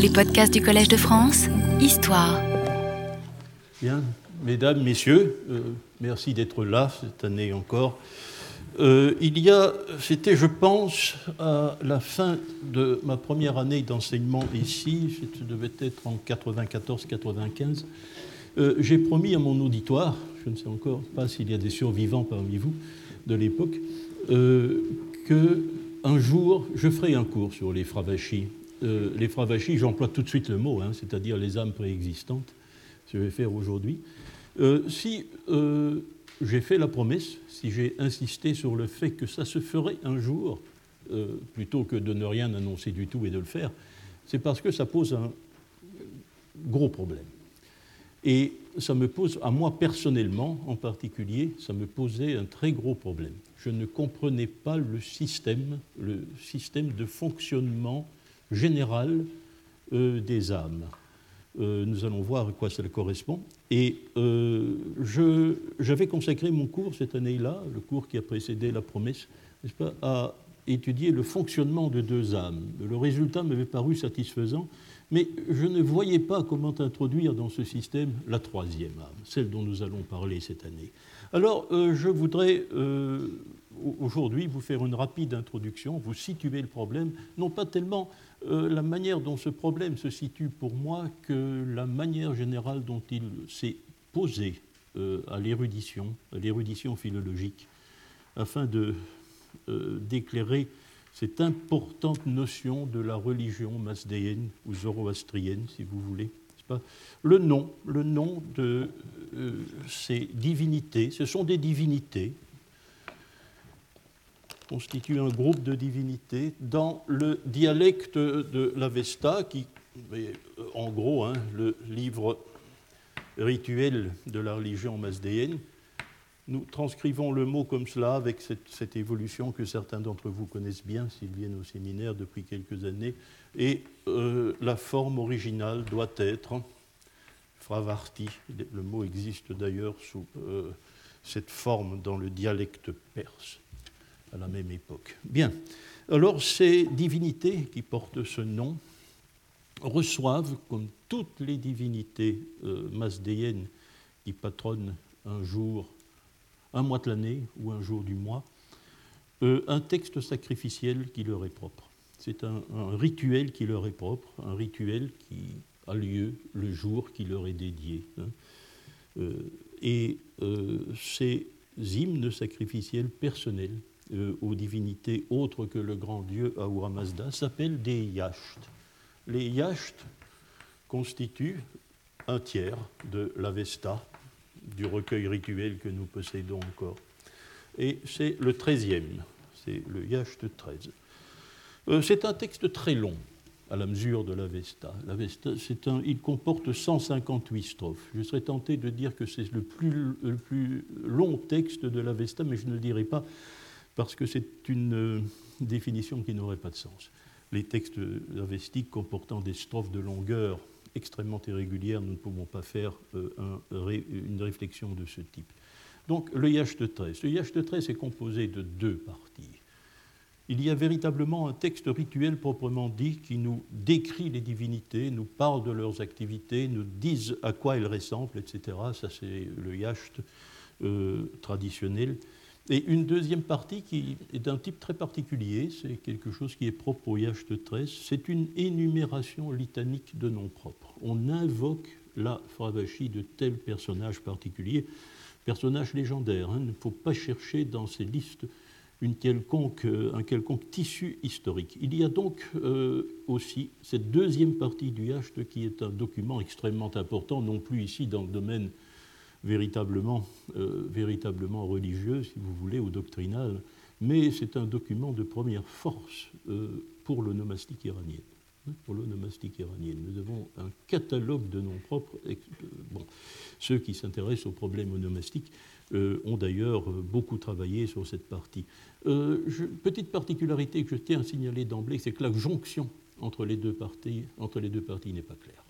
Les podcasts du Collège de France, Histoire. Bien, mesdames, messieurs, euh, merci d'être là cette année encore. Euh, il y a, c'était, je pense, à la fin de ma première année d'enseignement ici, ça devait être en 94-95, euh, j'ai promis à mon auditoire, je ne sais encore pas s'il y a des survivants parmi vous de l'époque, que un jour je ferai un cours sur les fravachis. Les fravachis, j'emploie tout de suite le mot, hein, c'est-à-dire les âmes préexistantes, je vais faire aujourd'hui. si j'ai fait la promesse, si j'ai insisté sur le fait que ça se ferait un jour, euh, plutôt que de ne rien annoncer du tout et de le faire, c'est parce que ça pose un gros problème. Et ça me pose, à moi personnellement en particulier, ça me posait un très gros problème. Je ne comprenais pas le système, le système de fonctionnement général euh, des âmes. Euh, nous allons voir à quoi ça correspond. Et euh, j'avais consacré mon cours cette année-là, le cours qui a précédé la promesse, pas, à étudier le fonctionnement de deux âmes. Le résultat m'avait paru satisfaisant, mais je ne voyais pas comment introduire dans ce système la troisième âme, celle dont nous allons parler cette année. Alors, euh, je voudrais aujourd'hui vous faire une rapide introduction, vous situer le problème, non pas tellement euh, la manière dont ce problème se situe pour moi que la manière générale dont il s'est posé euh, à l'érudition, à l'érudition philologique, afin euh, d'éclairer cette importante notion de la religion masdéenne ou zoroastrienne, si vous voulez. Pas? Le nom, le nom de ces divinités, ce sont des divinités, constitue un groupe de divinités dans le dialecte de l'Avesta, qui est en gros hein, le livre rituel de la religion masdéenne. Nous transcrivons le mot comme cela avec cette, évolution que certains d'entre vous connaissent bien s'ils viennent au séminaire depuis quelques années. Et euh, la forme originale doit être fravarti. Le mot existe d'ailleurs sous euh, cette forme dans le dialecte perse à la même époque. Bien, alors ces divinités qui portent ce nom reçoivent, comme toutes les divinités euh, masdéennes qui patronnent un jour, un mois de l'année ou un jour du mois, euh, un texte sacrificiel qui leur est propre. C'est un, rituel qui leur est propre, un rituel qui a lieu le jour qui leur est dédié. Hein. Euh, et ces hymnes sacrificiels personnels euh, aux divinités autres que le grand dieu Ahura Mazda s'appellent des yashts. Les yashts constituent un tiers de l'Avesta, du recueil rituel que nous possédons encore. Et c'est le treizième, c'est le Yacht 13. Euh, c'est un texte très long à la mesure de l'Avesta. L'Avesta, il comporte 158 strophes. Je serais tenté de dire que c'est le plus, le plus long texte de l'Avesta, mais je ne le dirai pas parce que c'est une euh, définition qui n'aurait pas de sens. Les textes avestiques comportant des strophes de longueur extrêmement irrégulière, nous ne pouvons pas faire euh, une réflexion de ce type. Donc le Yacht 13. Le Yacht 13 est composé de deux parties. Il y a véritablement un texte rituel proprement dit qui nous décrit les divinités, nous parle de leurs activités, nous dit à quoi elles ressemblent, etc. Ça, c'est le Yacht euh, traditionnel. Et une deuxième partie qui est d'un type très particulier, c'est quelque chose qui est propre au Yacht 13, c'est une énumération litanique de noms propres. On invoque la Fravashi de tel personnage particulier, personnage légendaire. Hein. Il ne faut pas chercher dans ces listes euh, un quelconque tissu historique. Il y a donc euh, aussi cette deuxième partie du Yacht qui est un document extrêmement important, non plus ici dans le domaine véritablement, euh, véritablement religieux, si vous voulez, ou doctrinal, mais c'est un document de première force euh, pour l'onomastique iranienne. Hein, pour. Nous avons un catalogue de noms propres. Euh, bon, ceux qui s'intéressent aux problèmes onomastiques ont d'ailleurs beaucoup travaillé sur cette partie. petite particularité que je tiens à signaler d'emblée, c'est que la jonction entre les deux parties n'est pas claire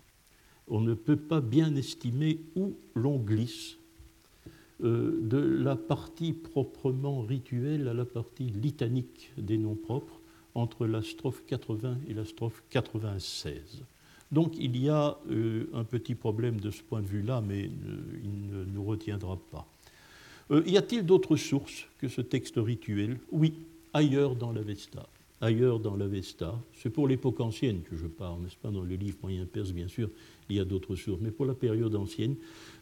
on ne peut pas bien estimer où l'on glisse euh, de la partie proprement rituelle à la partie litanique des noms propres entre la strophe 80 et la strophe 96. Donc il y a un petit problème de ce point de vue-là, mais il ne nous retiendra pas. y a-t-il d'autres sources que ce texte rituel? Oui, ailleurs dans l'Avesta ailleurs dans l'Avesta. C'est pour l'époque ancienne que je parle, n'est-ce pas? Dans le livre moyen perse, bien sûr, il y a d'autres sources, mais pour la période ancienne.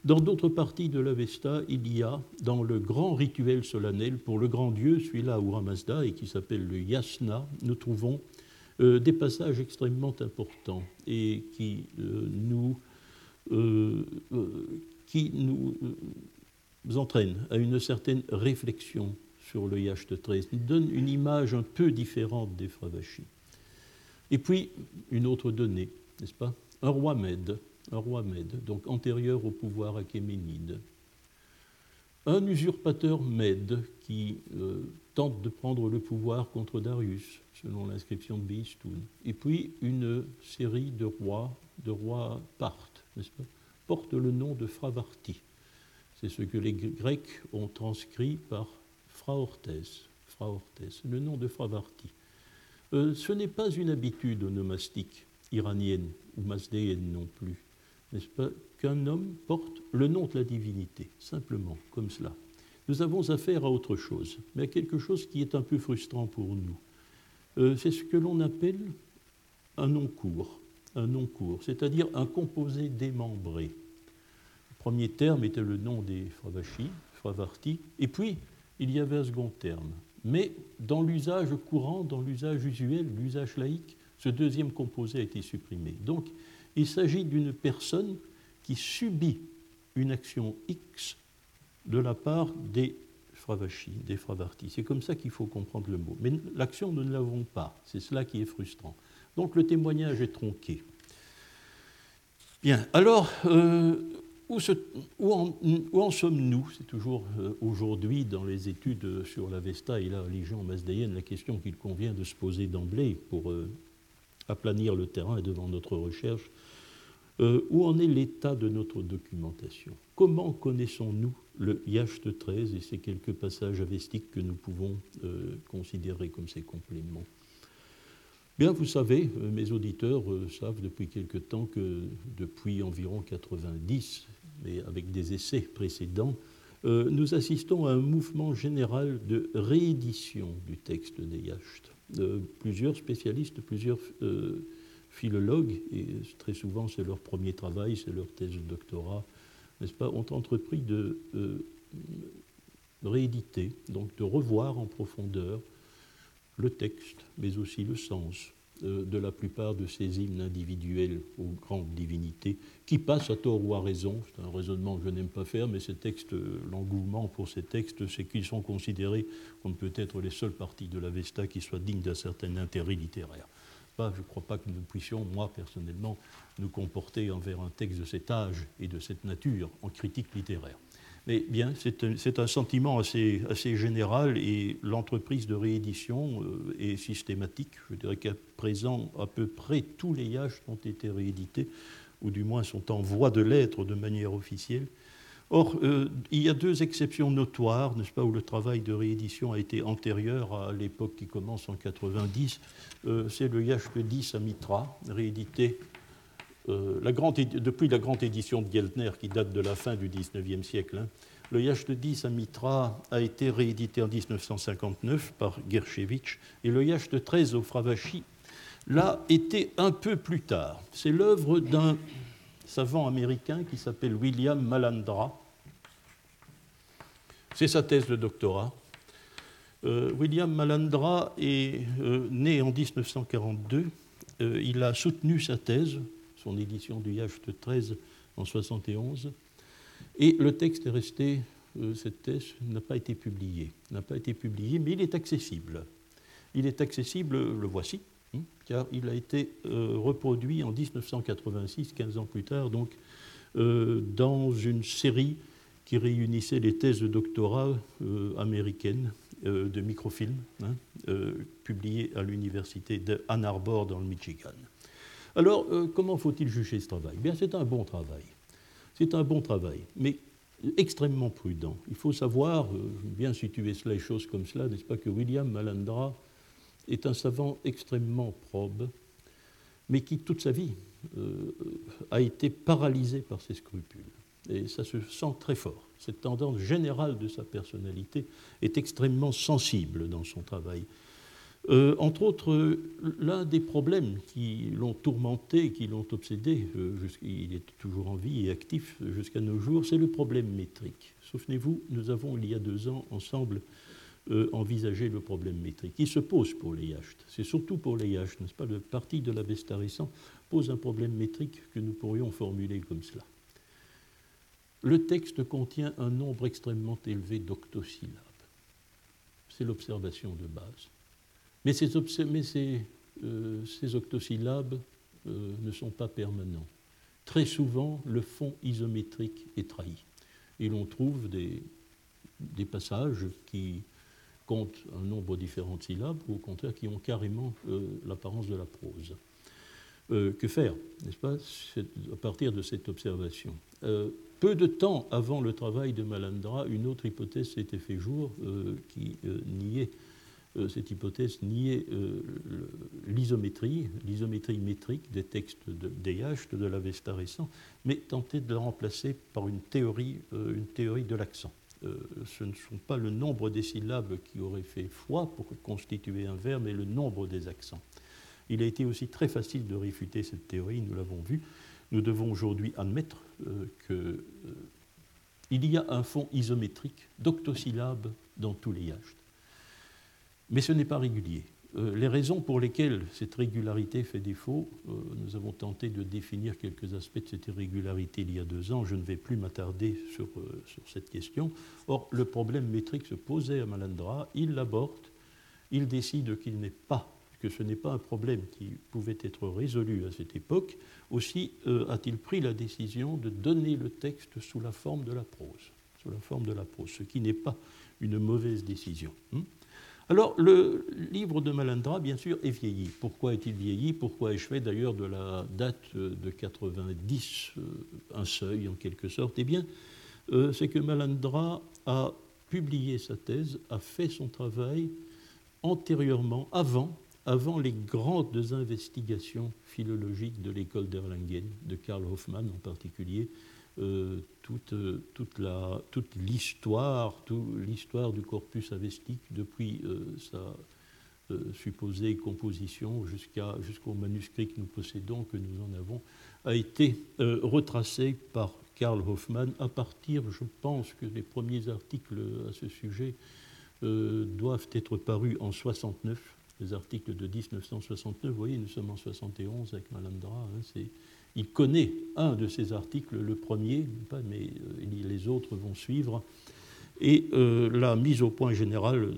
Dans d'autres parties de l'Avesta, il y a, dans le grand rituel solennel pour le grand dieu, celui-là, Uramazda, et qui s'appelle le Yasna, nous trouvons euh, des passages extrêmement importants et qui euh, nous, euh, nous entraînent à une certaine réflexion sur le Yacht 13. Il donne une image un peu différente des Fravashi. Et puis, une autre donnée, n'est-ce pas? Un roi Mède, donc antérieur au pouvoir achéménide. Un usurpateur Mède qui euh, tente de prendre le pouvoir contre Darius, selon l'inscription de Beistoun. Et puis, une série de rois, de rois Parthes, n'est-ce pas porte le nom de Fravarti. C'est ce que les Grecs ont transcrit par Fraortes, le nom de Fravarti. Euh, ce n'est pas une habitude onomastique iranienne ou masdéenne non plus, n'est-ce pas, qu'un homme porte le nom de la divinité, simplement, comme cela. Nous avons affaire à autre chose, mais à quelque chose qui est un peu frustrant pour nous. Euh, c'est ce que l'on appelle un nom court, un nom court, c'est-à-dire un composé démembré. Le premier terme était le nom des Fravashi, Fravarti, et puis il y avait un second terme. Mais dans l'usage courant, dans l'usage usuel, l'usage laïque, ce deuxième composé a été supprimé. Donc, il s'agit d'une personne qui subit une action X de la part des Fravashi, des Fravarti. C'est comme ça qu'il faut comprendre le mot. Mais l'action, nous ne l'avons pas. C'est cela qui est frustrant. Donc le témoignage est tronqué. Bien, alors, euh, où, en, sommes-nous? C'est toujours euh, aujourd'hui dans les études sur l'Avesta et la religion masdéenne la question qu'il convient de se poser d'emblée pour euh, aplanir le terrain devant notre recherche. Euh, où en est l'état de notre documentation? Comment connaissons-nous le Yacht 13 et ces quelques passages avestiques que nous pouvons considérer comme ses compléments? Bien, vous savez, mes auditeurs savent depuis quelque temps que depuis environ 90, mais avec des essais précédents, euh, nous assistons à un mouvement général de réédition du texte des Yacht. Euh, plusieurs spécialistes, plusieurs euh, philologues, et très souvent c'est leur premier travail, c'est leur thèse de doctorat, n'est-ce pas, ont entrepris de rééditer, donc de revoir en profondeur le texte, mais aussi le sens, de la plupart de ces hymnes individuels aux grandes divinités, qui passent à tort ou à raison, c'est un raisonnement que je n'aime pas faire, mais ces textes, l'engouement pour ces textes, c'est qu'ils sont considérés comme peut-être les seules parties de la Vesta qui soient dignes d'un certain intérêt littéraire. je ne crois pas que nous puissions, moi personnellement, nous comporter envers un texte de cet âge et de cette nature en critique littéraire. Mais bien, c'est un, sentiment assez, général et l'entreprise de réédition euh, est systématique. Je dirais qu'à présent, à peu près tous les yachts ont été réédités, ou du moins sont en voie de l'être de manière officielle. Or, euh, il y a deux exceptions notoires, n'est-ce pas, où le travail de réédition a été antérieur à l'époque qui commence en 90. Euh, c'est le yacht 10 à Mitra, réédité euh, depuis la grande édition de Geltner, qui date de la fin du XIXe siècle, hein, le Yacht 10 à Mitra a été réédité en 1959 par Gershevitch et le Yacht 13 au Fravashi l'a été un peu plus tard. C'est l'œuvre d'un savant américain qui s'appelle William Malandra. C'est sa thèse de doctorat. Euh, William Malandra est euh, né en 1942. il a soutenu sa thèse son édition du Yacht 13 en 71. Et le texte est resté, euh, cette thèse n'a pas été publiée, mais il est accessible. Il est accessible, le voici, hein, car il a été euh, reproduit en 1986, 15 ans plus tard, donc euh, dans une série qui réunissait les thèses de doctorat américaines de microfilms, hein, publiées à l'université de Ann Arbor dans le Michigan. Alors, euh, comment faut-il juger ce travail? Bien, c'est un bon travail. C'est un bon travail, mais extrêmement prudent. Il faut savoir, euh, bien situer les choses comme cela, n'est-ce pas, que William Malandra est un savant extrêmement probe, mais qui, toute sa vie, a été paralysé par ses scrupules. Et ça se sent très fort. Cette tendance générale de sa personnalité est extrêmement sensible dans son travail. Euh, entre autres, l'un des problèmes qui l'ont tourmenté, qui l'ont obsédé, euh, il est toujours en vie et actif jusqu'à nos jours, c'est le problème métrique. Souvenez-vous, nous avons il y a deux ans ensemble euh, envisagé le problème métrique. Il se pose pour les yachts. C'est surtout pour les yachts, n'est-ce pas? Le parti de la récent pose un problème métrique que nous pourrions formuler comme cela. Le texte contient un nombre extrêmement élevé d'octosyllabes. C'est l'observation de base. Mais ces, euh, octosyllabes euh, ne sont pas permanents. Très souvent, le fond isométrique est trahi. Et l'on trouve des, passages qui comptent un nombre différent de syllabes, ou au contraire qui ont carrément euh, l'apparence de la prose. que faire, n'est-ce pas, à partir de cette observation? Peu de temps avant le travail de Malandra, une autre hypothèse s'était fait jour qui niait, cette hypothèse niait l'isométrie, l'isométrie métrique des textes de, des de l'Avesta récent, mais tentait de la remplacer par une théorie, une théorie de l'accent. ce ne sont pas le nombre des syllabes qui aurait fait foi pour constituer un verbe, mais le nombre des accents. Il a été aussi très facile de réfuter cette théorie, nous l'avons vu. Nous devons aujourd'hui admettre euh, qu'il euh, y a un fond isométrique d'octosyllabes dans tous les yachts. Mais ce n'est pas régulier. Euh, les raisons pour lesquelles cette régularité fait défaut, nous avons tenté de définir quelques aspects de cette irrégularité il y a deux ans. Je ne vais plus m'attarder sur, sur, cette question. Or, le problème métrique se posait à Malandra, il l'aborde, il décide qu'il n'est pas que ce n'est pas un problème qui pouvait être résolu à cette époque, aussi euh, a-t-il pris la décision de donner le texte sous la forme de la prose, sous la forme de la prose, ce qui n'est pas une mauvaise décision. Hein. Alors, le livre de Malandra, bien sûr, est vieilli. Pourquoi est-il vieilli? Pourquoi ai-je fait d'ailleurs de la date de 90 euh, un seuil, en quelque sorte? Eh bien, euh, c'est que Malandra a publié sa thèse, a fait son travail antérieurement, avant avant les grandes investigations philologiques de l'école d'Erlangen, de Karl Hoffmann en particulier, toute, toute, la, toute l'histoire, l'histoire du corpus avestique depuis euh, sa euh, supposée composition jusqu'au manuscrit que nous possédons, que nous en avons, a été retracée par Karl Hoffmann à partir, je pense que les premiers articles à ce sujet doivent être parus en 69 les articles de 1969. Vous voyez, nous sommes en 71 avec Malandra. Hein, il connaît un de ces articles, le premier, mais euh, les autres vont suivre. Et euh, la mise au point générale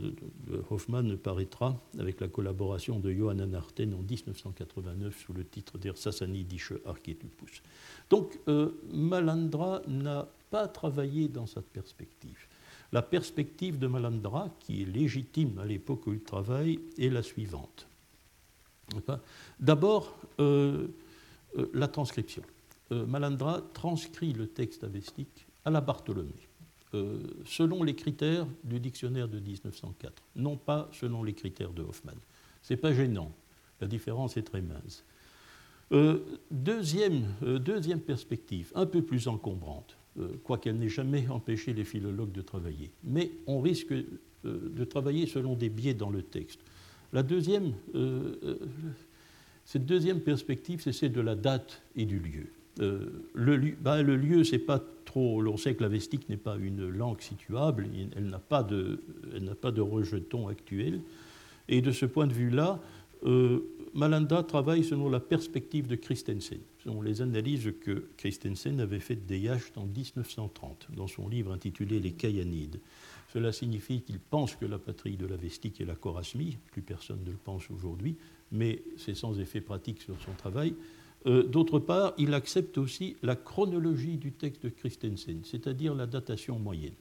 de Hoffmann paraîtra avec la collaboration de Johanna Arten en 1989 sous le titre Der Sassanidische Archetypus. Donc euh, Malandra n'a pas travaillé dans cette perspective. La perspective de Malandra, qui est légitime à l'époque où il travaille, est la suivante. D'abord, euh, la transcription. Euh, Malandra transcrit le texte avestique à la Bartholomé, selon les critères du dictionnaire de 1904, non pas selon les critères de Hoffmann. Ce n'est pas gênant, la différence est très mince. deuxième, deuxième perspective, un peu plus encombrante. Euh, quoiqu'elle n'ait jamais empêché les philologues de travailler. Mais on risque euh, de travailler selon des biais dans le texte. La deuxième, euh, cette deuxième perspective, c'est celle de la date et du lieu. le, bah, le, lieu, c'est pas trop. On sait que l'avestique n'est pas une langue situable, elle n'a pas, de, pas de rejeton actuel. Et de ce point de vue-là, Malanda travaille selon la perspective de Christensen, selon les analyses que Christensen avait faites des Yachts en 1930, dans son livre intitulé Les Kayanides. Cela signifie qu'il pense que la patrie de la Vestique est la Chorasmie, plus personne ne le pense aujourd'hui, mais c'est sans effet pratique sur son travail. Euh, d'autre part, il accepte aussi la chronologie du texte de Christensen, c'est-à-dire la datation moyenne.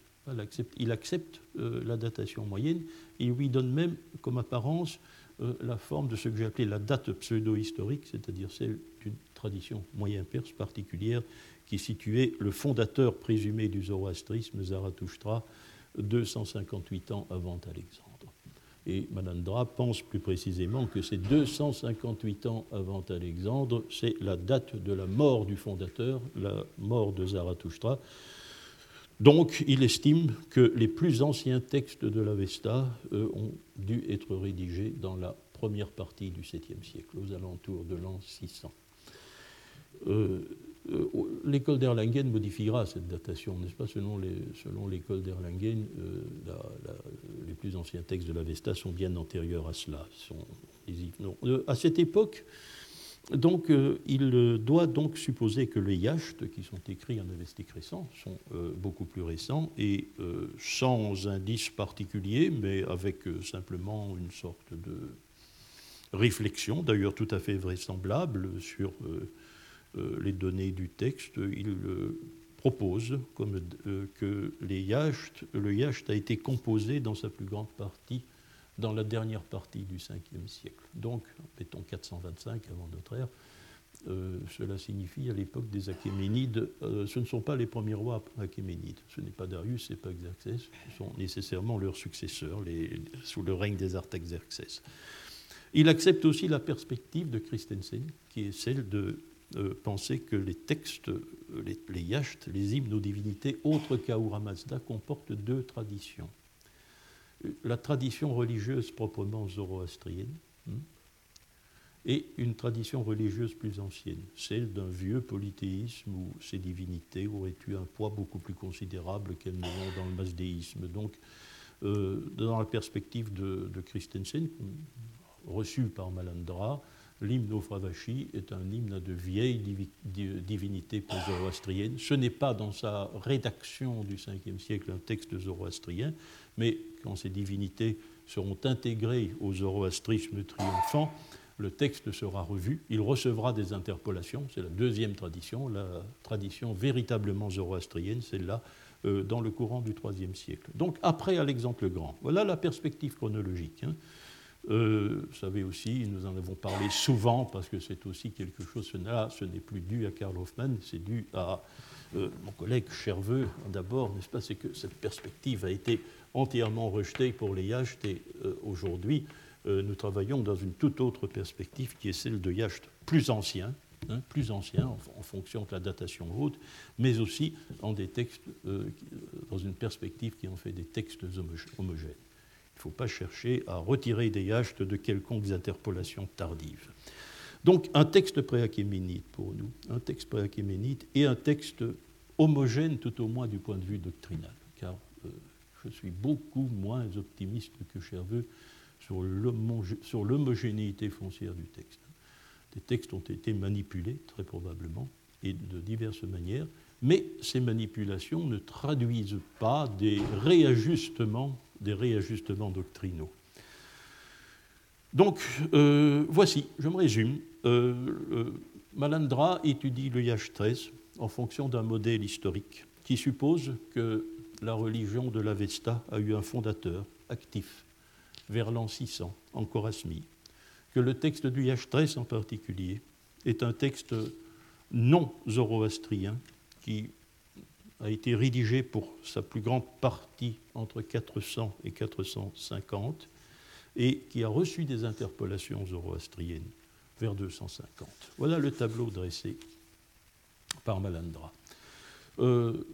Il accepte, euh, la datation moyenne et lui donne même comme apparence euh, la forme de ce que j'ai appelé la date pseudo-historique, c'est-à-dire celle d'une tradition moyen-perse particulière qui situait le fondateur présumé du zoroastrisme, Zarathustra, 258 ans avant Alexandre. Et Malandra pense plus précisément que c'est 258 ans avant Alexandre, c'est la date de la mort du fondateur, la mort de Zarathustra. Donc il estime que les plus anciens textes de l'Avesta ont dû être rédigés dans la première partie du 7e siècle, aux alentours de l'an 600. Euh, euh, l'école d'Erlangen modifiera cette datation, n'est-ce pas Selon l'école d'Erlangen, euh, les plus anciens textes de l'Avesta sont bien antérieurs à cela. Sont, à cette époque, donc, il doit donc supposer que les yachts qui sont écrits en avestique récent sont beaucoup plus récents et sans indice particulier, mais avec simplement une sorte de réflexion, d'ailleurs tout à fait vraisemblable, sur euh, les données du texte, il euh, propose euh, que le yacht a été composé dans sa plus grande partie dans la dernière partie du 5e siècle. Donc, mettons 425 avant notre ère, cela signifie à l'époque des Achéménides, ce ne sont pas les premiers rois achéménides, ce n'est pas Darius, ce n'est pas Xerxès, ce sont nécessairement leurs successeurs, sous le règne des Artaxerxès. Il accepte aussi la perspective de Christensen, qui est celle de euh, penser que les textes, euh, les, les yachts, les hymnes aux divinités autres qu'Ahura Mazda comportent deux traditions. La tradition religieuse proprement zoroastrienne hein, et une tradition religieuse plus ancienne, celle d'un vieux polythéisme où ces divinités auraient eu un poids beaucoup plus considérable qu'elles ne l'ont dans le mazdéisme. Donc, euh, dans la perspective de Christensen, reçue par Malandra, L'hymne au Fravashi est un hymne de vieille divinité zoroastrienne. Ce n'est pas dans sa rédaction du 5e siècle un texte zoroastrien, mais quand ces divinités seront intégrées au zoroastrisme triomphant, le texte sera revu, il recevra des interpolations, c'est la deuxième tradition, la tradition véritablement zoroastrienne, celle-là, euh, dans le courant du IIIe siècle. Donc après Alexandre le Grand. Voilà la perspective chronologique. Hein. Euh, vous savez aussi, nous en avons parlé souvent parce que c'est aussi quelque chose, ce n'est plus dû à Karl Hoffmann, c'est dû à euh, mon collègue Cherveux d'abord, n'est-ce pas? C'est que cette perspective a été entièrement rejetée pour les yachts et euh, aujourd'hui, nous travaillons dans une toute autre perspective qui est celle de yachts plus anciens, hein, plus anciens en, fonction de la datation haute, mais aussi en des textes, dans une perspective qui en fait des textes homogènes. Il ne faut pas chercher à retirer des yachts de quelconques interpolations tardives. Donc un texte préachéménite pour nous, un texte préachéménite et un texte homogène tout au moins du point de vue doctrinal, car euh, je suis beaucoup moins optimiste que Cherveux sur l'homogénéité foncière du texte. Des textes ont été manipulés, très probablement, et de diverses manières, mais ces manipulations ne traduisent pas des réajustements doctrinaux. Donc, euh, voici, je me résume. Euh, euh, Malandra étudie le Yash 13 en fonction d'un modèle historique qui suppose que la religion de l'Avesta a eu un fondateur actif vers l'an 600 en Chorasmi, que le texte du Yash 13 en particulier est un texte non zoroastrien qui a été rédigé pour sa plus grande partie entre 400 et 450 et qui a reçu des interpolations zoroastriennes vers 250. Voilà le tableau dressé par Malandra. Euh,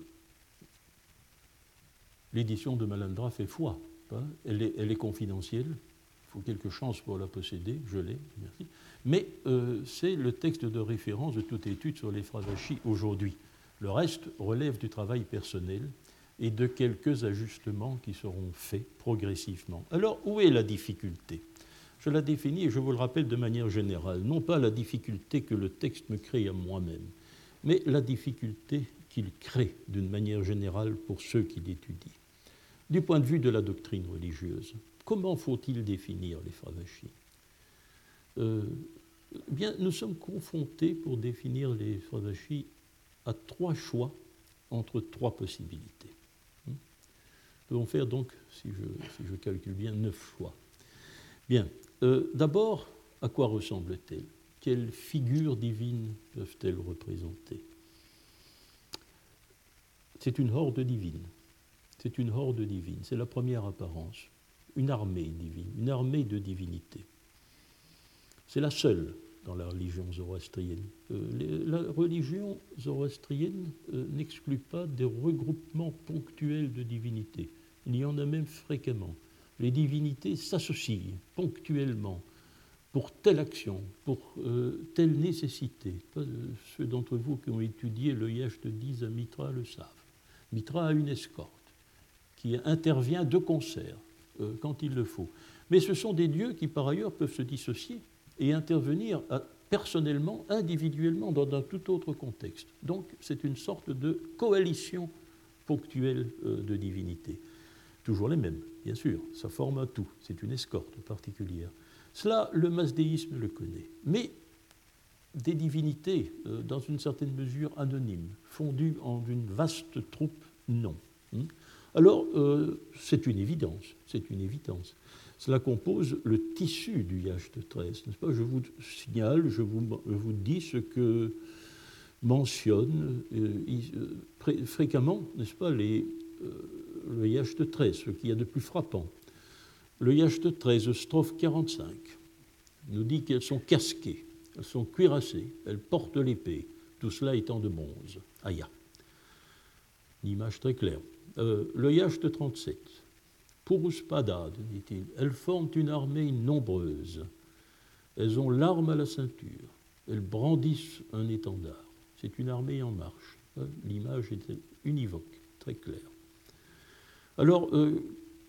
l'édition de Malandra fait foi. Hein. Elle, est, confidentielle. Il faut quelque chance pour la posséder. Je l'ai, merci. Mais euh, c'est le texte de référence de toute étude sur les phrases aujourd'hui. Le reste relève du travail personnel et de quelques ajustements qui seront faits progressivement. Alors, où est la difficulté? Je la définis, et je vous le rappelle de manière générale, non pas la difficulté que le texte me crée à moi-même, mais la difficulté qu'il crée d'une manière générale pour ceux qui l'étudient. Du point de vue de la doctrine religieuse, comment faut-il définir les Fravachis? Euh, bien, Nous sommes confrontés pour définir les Fravachis à trois choix entre trois possibilités. Nous devons faire donc, si je, calcule bien, neuf choix. Bien, euh, d'abord, à quoi ressemble-t-elle? Quelles figures divines peuvent-elles représenter? C'est une horde divine. C'est une horde divine. C'est la première apparence. une armée divine, une armée de divinités. C'est la seule dans la religion zoroastrienne. Euh, la religion zoroastrienne euh, n'exclut pas des regroupements ponctuels de divinités. Il y en a même fréquemment. Les divinités s'associent ponctuellement pour telle action, pour euh, telle nécessité. Ceux d'entre vous qui ont étudié le de 10 à Mitra le savent. Mitra a une escorte qui intervient de concert quand il le faut. Mais ce sont des dieux qui, par ailleurs, peuvent se dissocier et intervenir personnellement, individuellement, dans un tout autre contexte. Donc c'est une sorte de coalition ponctuelle euh, de divinités. Toujours les mêmes, bien sûr, ça forme un tout, c'est une escorte particulière. Cela, le masdéisme le connaît. Mais des divinités, euh, dans une certaine mesure anonymes, fondues en une vaste troupe, non. Hein. Alors, euh, c'est une évidence, c'est une évidence. Cela compose le tissu du de 13, n'est-ce pas? Je vous signale, je vous, dis ce que mentionne euh, euh, fréquemment, n'est-ce pas, les, euh, le de 13, ce qu'il y a de plus frappant. Le de 13, strophe 45, nous dit qu'elles sont casquées, elles sont cuirassées, elles portent l'épée, tout cela étant de bronze. Aya. Une image très claire. le de 37, Puruspada, dit-il, elles forment une armée nombreuse. Elles ont l'arme à la ceinture. Elles brandissent un étendard. C'est une armée en marche. L'image est univoque, très claire. Alors, euh,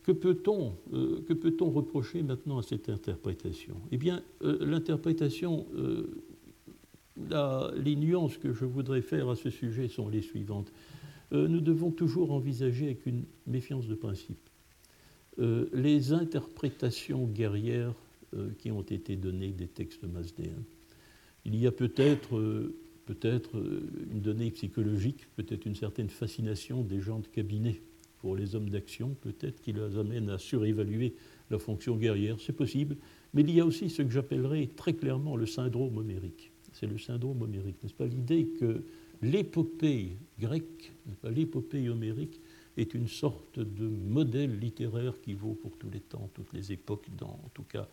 que peut-on euh, peut reprocher maintenant à cette interprétation? Eh bien, euh, l'interprétation, les nuances que je voudrais faire à ce sujet sont les suivantes. nous devons toujours envisager avec une méfiance de principe euh, les interprétations guerrières euh, qui ont été données des textes mazdéens. Il y a peut-être euh, peut-être une donnée psychologique, peut-être une certaine fascination des gens de cabinet pour les hommes d'action, peut-être qui les amène à surévaluer la fonction guerrière, c'est possible, mais il y a aussi ce que j'appellerais très clairement le syndrome homérique. C'est le syndrome homérique, n'est-ce pas? L'idée que l'épopée grecque, l'épopée homérique, est une sorte de modèle littéraire qui vaut pour tous les temps, toutes les époques, dans, en tout cas.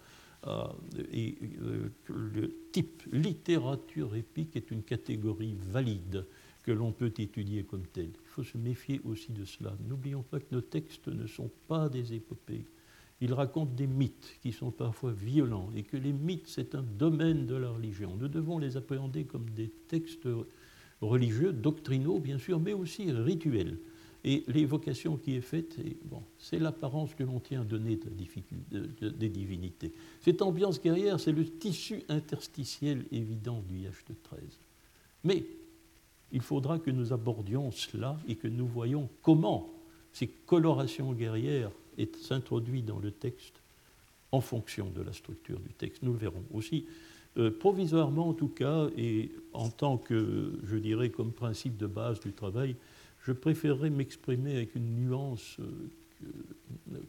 Euh, et euh, le type littérature épique est une catégorie valide que l'on peut étudier comme telle. Il faut se méfier aussi de cela. N'oublions pas que nos textes ne sont pas des épopées. Ils racontent des mythes qui sont parfois violents et que les mythes, c'est un domaine de la religion. Nous devons les appréhender comme des textes religieux, doctrinaux bien sûr, mais aussi rituels. Et l'évocation qui est faite, c'est l'apparence que l'on tient à donner des divinités. Cette ambiance guerrière, c'est le tissu interstitiel évident du de 13. Mais il faudra que nous abordions cela et que nous voyions comment ces colorations guerrières s'introduisent dans le texte en fonction de la structure du texte. Nous le verrons aussi. Euh, provisoirement, en tout cas, et en tant que, je dirais, comme principe de base du travail, je préférerais m'exprimer avec une nuance euh,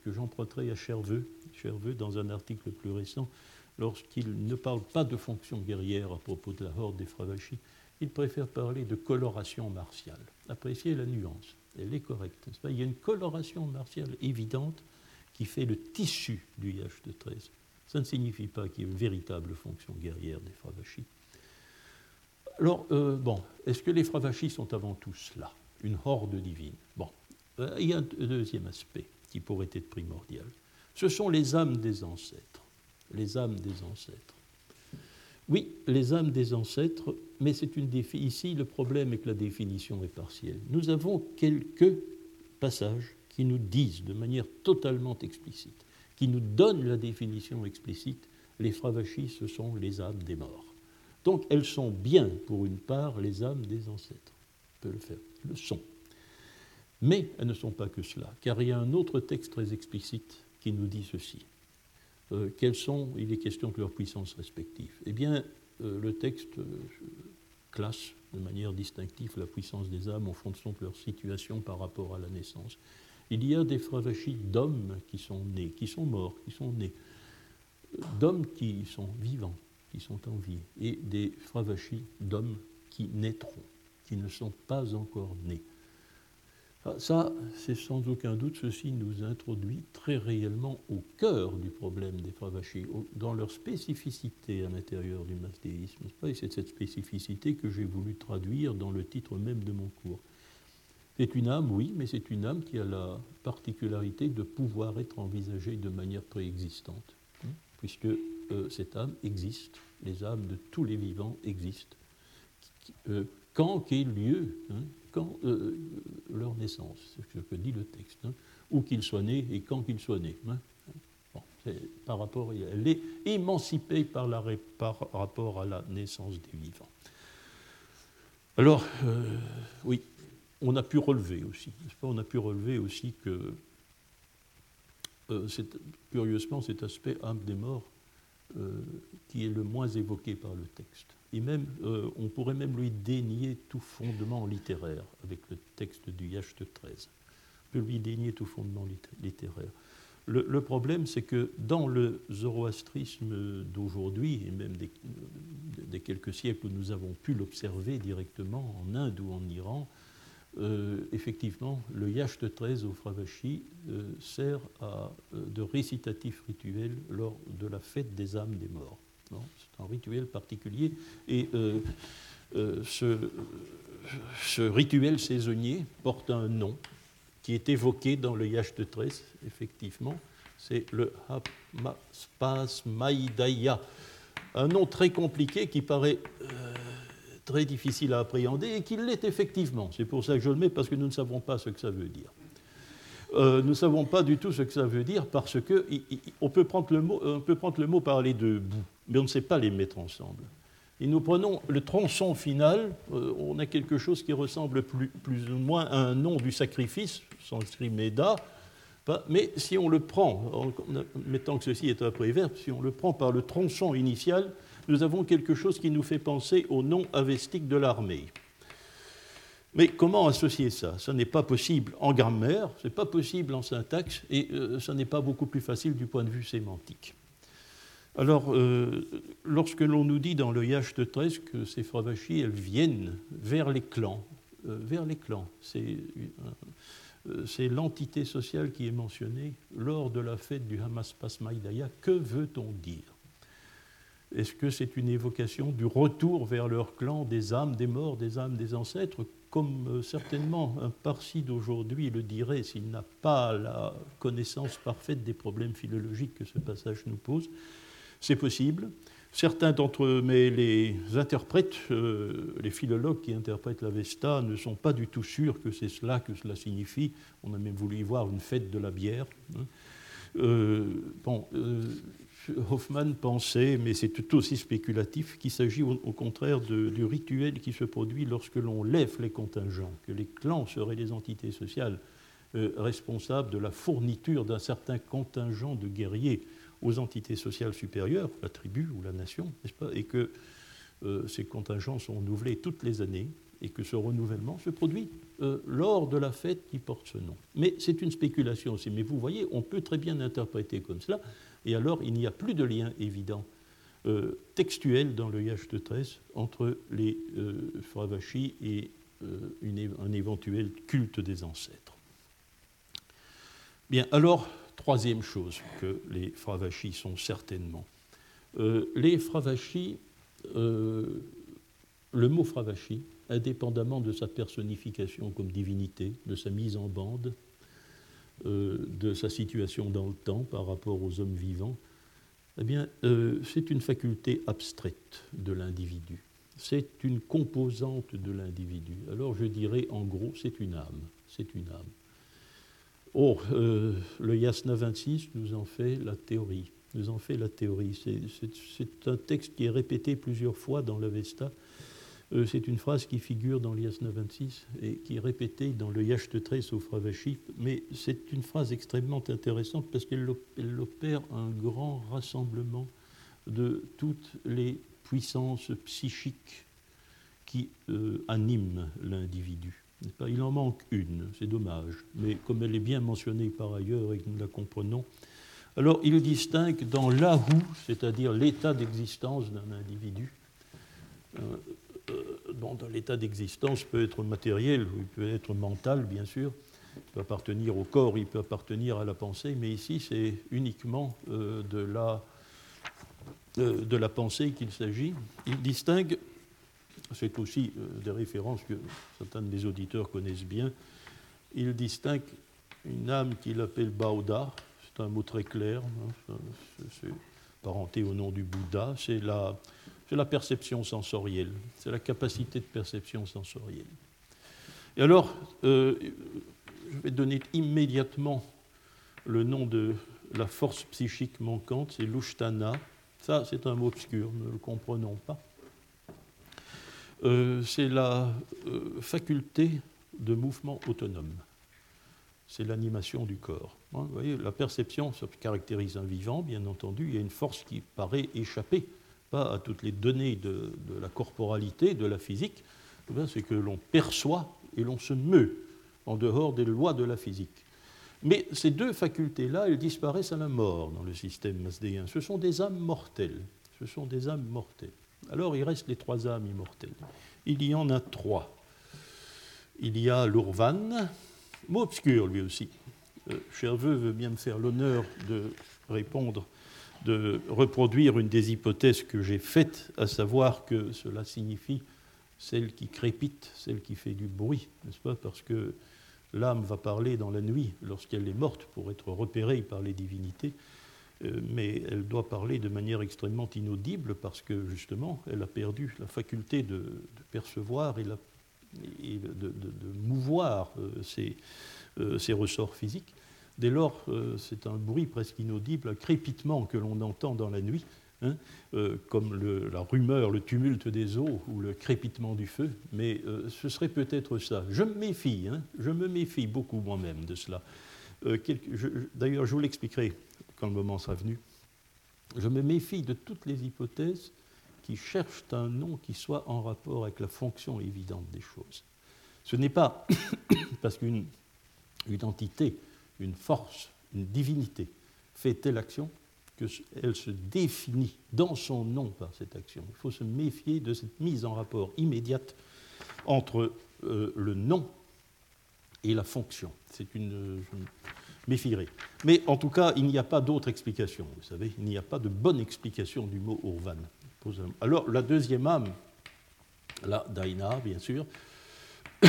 que, j'emprunterai à Cherveux, Cherveux dans un article plus récent, lorsqu'il ne parle pas de fonction guerrière à propos de la horde des Fravachis, il préfère parler de coloration martiale. Appréciez la nuance, elle est correcte. Pas? Il y a une coloration martiale évidente qui fait le tissu du IH de 13. Ça ne signifie pas qu'il y ait une véritable fonction guerrière des Fravachis. Alors, euh, bon, est-ce que les Fravachis sont avant tout cela? Une horde divine. Bon, euh, il y a un deuxième aspect qui pourrait être primordial. Ce sont les âmes des ancêtres. Les âmes des ancêtres. Oui, les âmes des ancêtres, mais c'est une ici le problème est que la définition est partielle. Nous avons quelques passages qui nous disent de manière totalement explicite, qui nous donnent la définition explicite, les fravachis, ce sont les âmes des morts. Donc elles sont bien, pour une part, les âmes des ancêtres. On peut le faire le sont. Mais elles ne sont pas que cela, car il y a un autre texte très explicite qui nous dit ceci. Euh, quelles sont, il est question de leurs puissances respectives Eh bien, euh, le texte euh, classe de manière distinctive la puissance des âmes en fonction de leur situation par rapport à la naissance. Il y a des fravachis d'hommes qui sont nés, qui sont morts, qui sont nés, d'hommes qui sont vivants, qui sont en vie, et des fravachis d'hommes qui naîtront qui ne sont pas encore nés. Ah, ça, c'est sans aucun doute, ceci nous introduit très réellement au cœur du problème des Fravachis, dans leur spécificité à l'intérieur du masdéisme. Et c'est cette spécificité que j'ai voulu traduire dans le titre même de mon cours. C'est une âme, oui, mais c'est une âme qui a la particularité de pouvoir être envisagée de manière préexistante, hein, puisque euh, cette âme existe, les âmes de tous les vivants existent. Euh, quand qu'ait lieu hein, quand, euh, leur naissance, ce que dit le texte, hein, où qu'ils soient nés et quand qu'ils soient nés. par rapport, elle est émancipée par, la, par rapport à la naissance des vivants. Alors, oui, on a pu relever aussi, pas, on a pu relever aussi que, euh, curieusement, cet aspect âme des morts euh, qui est le moins évoqué par le texte. Et même, euh, on pourrait même lui dénier tout fondement littéraire avec le texte du Yacht 13. On peut lui dénier tout fondement littéraire. Le, problème, c'est que dans le zoroastrisme d'aujourd'hui, et même des, quelques siècles où nous avons pu l'observer directement en Inde ou en Iran, euh, effectivement, le yacht 13 au Fravashi euh, sert de récitatif rituel lors de la fête des âmes des morts. C'est un rituel particulier. Et ce, ce, rituel saisonnier porte un nom qui est évoqué dans le yacht 13, effectivement. C'est le Maïdaya. Un nom très compliqué qui paraît très difficile à appréhender et qu'il l'est effectivement. C'est pour ça que je le mets, parce que nous ne savons pas ce que ça veut dire. Euh, nous ne savons pas du tout ce que ça veut dire parce que on, peut prendre le mot, peut prendre le mot par les deux bouts, mais on ne sait pas les mettre ensemble. Et nous prenons le tronçon final, euh, on a quelque chose qui ressemble plus, ou moins à un nom du sacrifice, sanskrit Meda, mais si on le prend, en mettant que ceci est un préverbe, si on le prend par le tronçon initial, nous avons quelque chose qui nous fait penser au nom avestique de l'armée. Mais comment associer ça? Ce n'est pas possible en grammaire, ce n'est pas possible en syntaxe, et euh, ce n'est pas beaucoup plus facile du point de vue sémantique. Alors, euh, lorsque l'on nous dit dans le Yacht 13 que ces fravachis, elles viennent vers les clans, euh, vers les clans, c'est l'entité sociale qui est mentionnée lors de la fête du Hamas Pasmaïdaya. Que veut-on dire? Est-ce que c'est une évocation du retour vers leur clan des âmes des morts, des âmes des ancêtres, comme euh, certainement un parsi d'aujourd'hui le dirait s'il n'a pas la connaissance parfaite des problèmes philologiques que ce passage nous pose C'est possible. Certains d'entre eux, mais les interprètes, euh, les philologues qui interprètent l'Avesta, ne sont pas du tout sûrs que c'est cela que cela signifie. On a même voulu y voir une fête de la bière. Hein. Euh, bon, Hoffman pensait, mais c'est tout aussi spéculatif, qu'il s'agit au, contraire du rituel qui se produit lorsque l'on lève les contingents, que les clans seraient les entités sociales euh, responsables de la fourniture d'un certain contingent de guerriers aux entités sociales supérieures, la tribu ou la nation, n'est-ce pas, et que euh, ces contingents sont renouvelés toutes les années et que ce renouvellement se produit euh, lors de la fête qui porte ce nom. Mais c'est une spéculation aussi. Mais vous voyez, on peut très bien interpréter comme cela et alors il n'y a plus de lien évident euh, textuel dans le de 13 entre les euh, Fravachis et euh, un éventuel culte des ancêtres. Bien, alors, troisième chose que les Fravachis sont certainement. les Fravachis, le mot Fravachi, indépendamment de sa personnification comme divinité, de sa mise en bande, de sa situation dans le temps par rapport aux hommes vivants, eh bien, euh, c'est une faculté abstraite de l'individu. C'est une composante de l'individu. Alors je dirais en gros, c'est une âme. C'est une âme. Or, euh, le Yasna 26 nous en fait la théorie. Nous en fait la théorie. C'est un texte qui est répété plusieurs fois dans l'Avesta euh, c'est une phrase qui figure dans l'Yasna 26 et qui est répétée dans le Yashte au Fravashi, mais c'est une phrase extrêmement intéressante parce qu'elle opère un grand rassemblement de toutes les puissances psychiques qui euh, animent l'individu. Il en manque une, c'est dommage, mais comme elle est bien mentionnée par ailleurs et que nous la comprenons, alors il distingue dans l'ahou, c'est-à-dire l'état d'existence d'un individu, euh, euh, dans l'état d'existence peut être matériel, il peut être mental, bien sûr. peut appartenir au corps, il peut appartenir à la pensée, mais ici c'est uniquement de, la, de la pensée qu'il s'agit. Il distingue, c'est aussi des références que certains de mes auditeurs connaissent bien, il distingue une âme qu'il appelle Baoda, c'est un mot très clair, hein, c'est parenté au nom du Bouddha, c'est la, la perception sensorielle, c'est la capacité de perception sensorielle. Et alors, euh, je vais donner immédiatement le nom de la force psychique manquante, c'est l'ushtana. Ça, c'est un mot obscur, ne le comprenons pas. Euh, c'est la euh, faculté de mouvement autonome c'est l'animation du corps. Hein, vous voyez, la perception, ça caractérise un vivant, bien entendu, il y a une force qui paraît échapper, à toutes les données de, la corporalité, de la physique, eh c'est que l'on perçoit et l'on se meut en dehors des lois de la physique. Mais ces deux facultés-là, elles disparaissent à la mort dans le système masdéen. Ce sont des âmes mortelles. Ce sont des âmes mortelles. Alors il reste les trois âmes immortelles. Il y en a trois. Il y a l'Urvan, Mot obscur, lui aussi. Euh, Cherveux veut bien me faire l'honneur de répondre, de reproduire une des hypothèses que j'ai faites, à savoir que cela signifie celle qui crépite, celle qui fait du bruit, n'est-ce pas? Parce que l'âme va parler dans la nuit lorsqu'elle est morte pour être repérée par les divinités, euh, mais elle doit parler de manière extrêmement inaudible parce que justement elle a perdu la faculté de, percevoir et de, mouvoir euh, euh, ressorts physiques. Dès lors, euh, c'est un bruit presque inaudible, un crépitement que l'on entend dans la nuit, hein, comme la rumeur, le tumulte des eaux ou le crépitement du feu, mais ce serait peut-être ça. Je me méfie, hein, je me méfie beaucoup moi-même de cela. D'ailleurs, je vous l'expliquerai quand le moment sera venu. Je me méfie de toutes les hypothèses qui cherchent un nom qui soit en rapport avec la fonction évidente des choses. Ce n'est pas parce qu'une une entité, une force, une divinité fait telle action qu'elle se définit dans son nom par cette action. Il faut se méfier de cette mise en rapport immédiate entre euh, le nom et la fonction. C'est une. Je me méfierai. Mais en tout cas, il n'y a pas d'autre explication. Vous savez, il n'y a pas de bonne explication du mot Urvan. Alors, la deuxième âme, la Daina, bien sûr,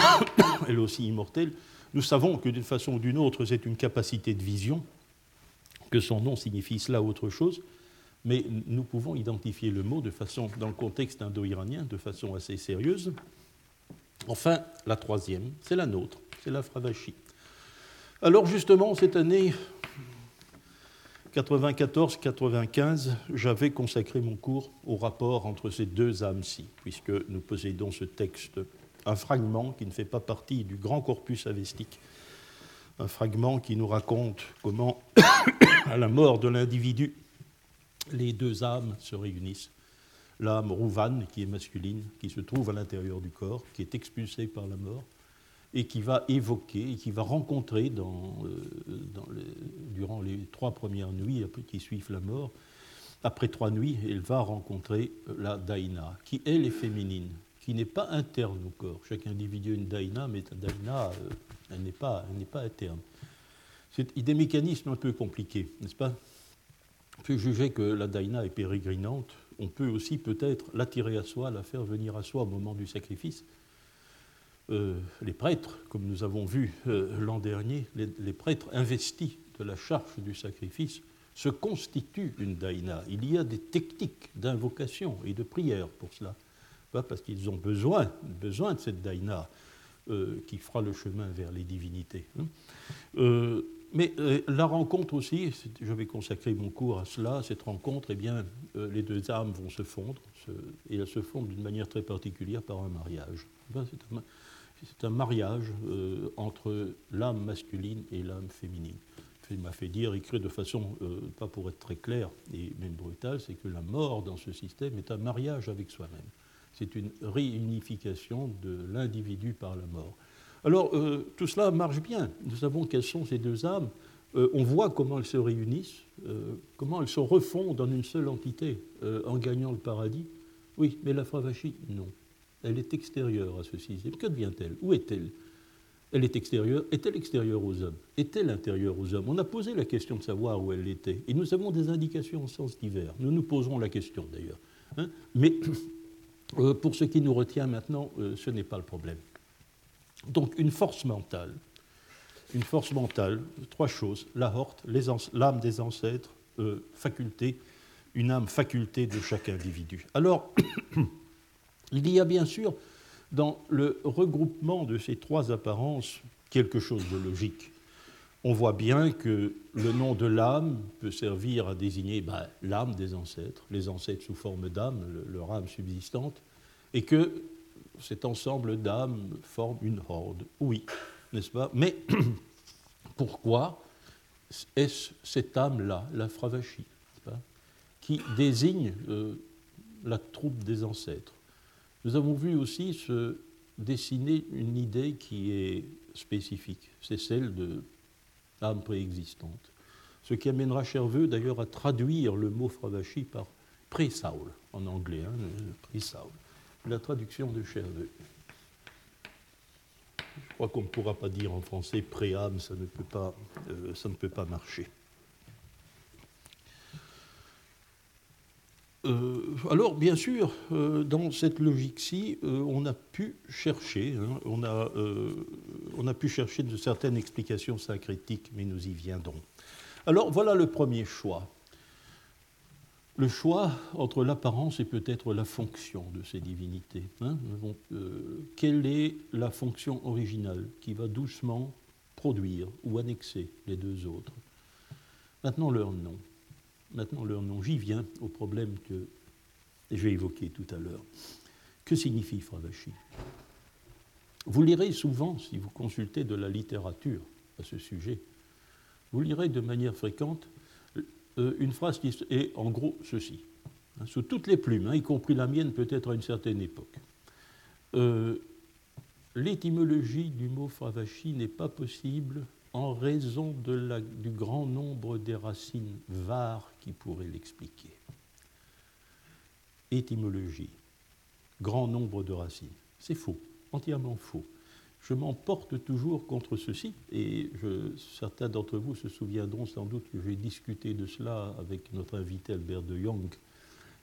elle aussi immortelle, nous savons que d'une façon ou d'une autre, c'est une capacité de vision, que son nom signifie cela ou autre chose, mais nous pouvons identifier le mot de façon, dans le contexte indo-iranien, de façon assez sérieuse. Enfin, la troisième, c'est la nôtre, c'est la Fravashi. Alors justement, cette année, 94-95, j'avais consacré mon cours au rapport entre ces deux âmes-ci, puisque nous possédons ce texte, un fragment qui ne fait pas partie du grand corpus avestique, un fragment qui nous raconte comment, à la mort de l'individu, les deux âmes se réunissent. L'âme Rouvan, qui est masculine, qui se trouve à l'intérieur du corps, qui est expulsée par la mort, et qui va évoquer, et qui va rencontrer euh, durant les trois premières nuits qui suivent la mort, après trois nuits, elle va rencontrer la daïna, qui elle est féminine, qui n'est pas interne au corps. Chaque individu a une daïna, mais la daïna, euh, elle n'est pas, pas interne. C'est des mécanismes un peu compliqués, n'est-ce pas? On peut juger que la daïna est pérégrinante, on peut aussi peut-être l'attirer à soi, la faire venir à soi au moment du sacrifice, euh, les prêtres, comme nous avons vu euh, l'an dernier, les, prêtres investis de la charge du sacrifice se constituent une daïna. Il y a des techniques d'invocation et de prière pour cela. Parce qu'ils ont besoin, besoin de cette daïna euh, qui fera le chemin vers les divinités. Hein. mais la rencontre aussi, je vais consacrer mon cours à cela, cette rencontre, eh bien, les deux âmes vont se fondre, et elles se fondent d'une manière très particulière par un mariage. C'est un, c'est un mariage euh, entre l'âme masculine et l'âme féminine. Il m'a fait dire, écrit de façon, euh, pas pour être très clair et même brutale, c'est que la mort dans ce système est un mariage avec soi-même. C'est une réunification de l'individu par la mort. Alors, euh, tout cela marche bien. Nous savons quelles sont ces deux âmes. on voit comment elles se réunissent, comment elles se refondent en une seule entité en gagnant le paradis. Oui, mais la Fravashi, non. Elle est extérieure à ce système. Que devient-elle? Où est-elle? Elle est extérieure, est-elle extérieure aux hommes? Est-elle intérieure aux hommes? On a posé la question de savoir où elle était, et nous avons des indications en sens divers. Nous nous poserons la question d'ailleurs. Hein. Mais euh, pour ce qui nous retient maintenant, euh, ce n'est pas le problème. Donc une force mentale, une force mentale, trois choses, la horte, l'âme des ancêtres, euh, faculté, une âme faculté de chaque individu. Alors, il y a bien sûr dans le regroupement de ces trois apparences quelque chose de logique. On voit bien que le nom de l'âme peut servir à désigner ben, l'âme des ancêtres, les ancêtres sous forme d'âme, leur âme subsistante, et que cet ensemble d'âmes forme une horde. Oui, n'est-ce pas? Mais pourquoi est-ce cette âme-là, la Fravashi, qui désigne euh, la troupe des ancêtres? Nous avons vu aussi se dessiner une idée qui est spécifique, c'est celle de l'âme préexistante. Ce qui amènera Cherveux d'ailleurs à traduire le mot Fravashi par pré-Saul en anglais, hein, pré-Saul, la traduction de Cherveux. Je crois qu'on ne pourra pas dire en français pré-âme, ça, ne peut pas, euh, ça ne peut pas marcher. Euh, alors, bien sûr, euh, dans cette logique-ci, on a pu chercher, hein, on, a, on, a, pu chercher de certaines explications syncrétiques, mais nous y viendrons. Alors, voilà le premier choix. Le choix entre l'apparence et peut-être la fonction de ces divinités. Hein. quelle est la fonction originale qui va doucement produire ou annexer les deux autres? Maintenant, leur nom maintenant leur nom. J'y viens au problème que j'ai évoqué tout à l'heure. Que signifie Fravashi? Vous lirez souvent, si vous consultez de la littérature à ce sujet, vous lirez de manière fréquente euh, une phrase qui est en gros ceci, hein, sous toutes les plumes, hein, y compris la mienne peut-être à une certaine époque. Euh, l'étymologie du mot Fravashi n'est pas possible en raison du grand nombre des racines var qui pourraient l'expliquer. Étymologie, grand nombre de racines. C'est faux, entièrement faux. Je m'emporte toujours contre ceci, et certains d'entre vous se souviendront sans doute que j'ai discuté de cela avec notre invité Albert de Jong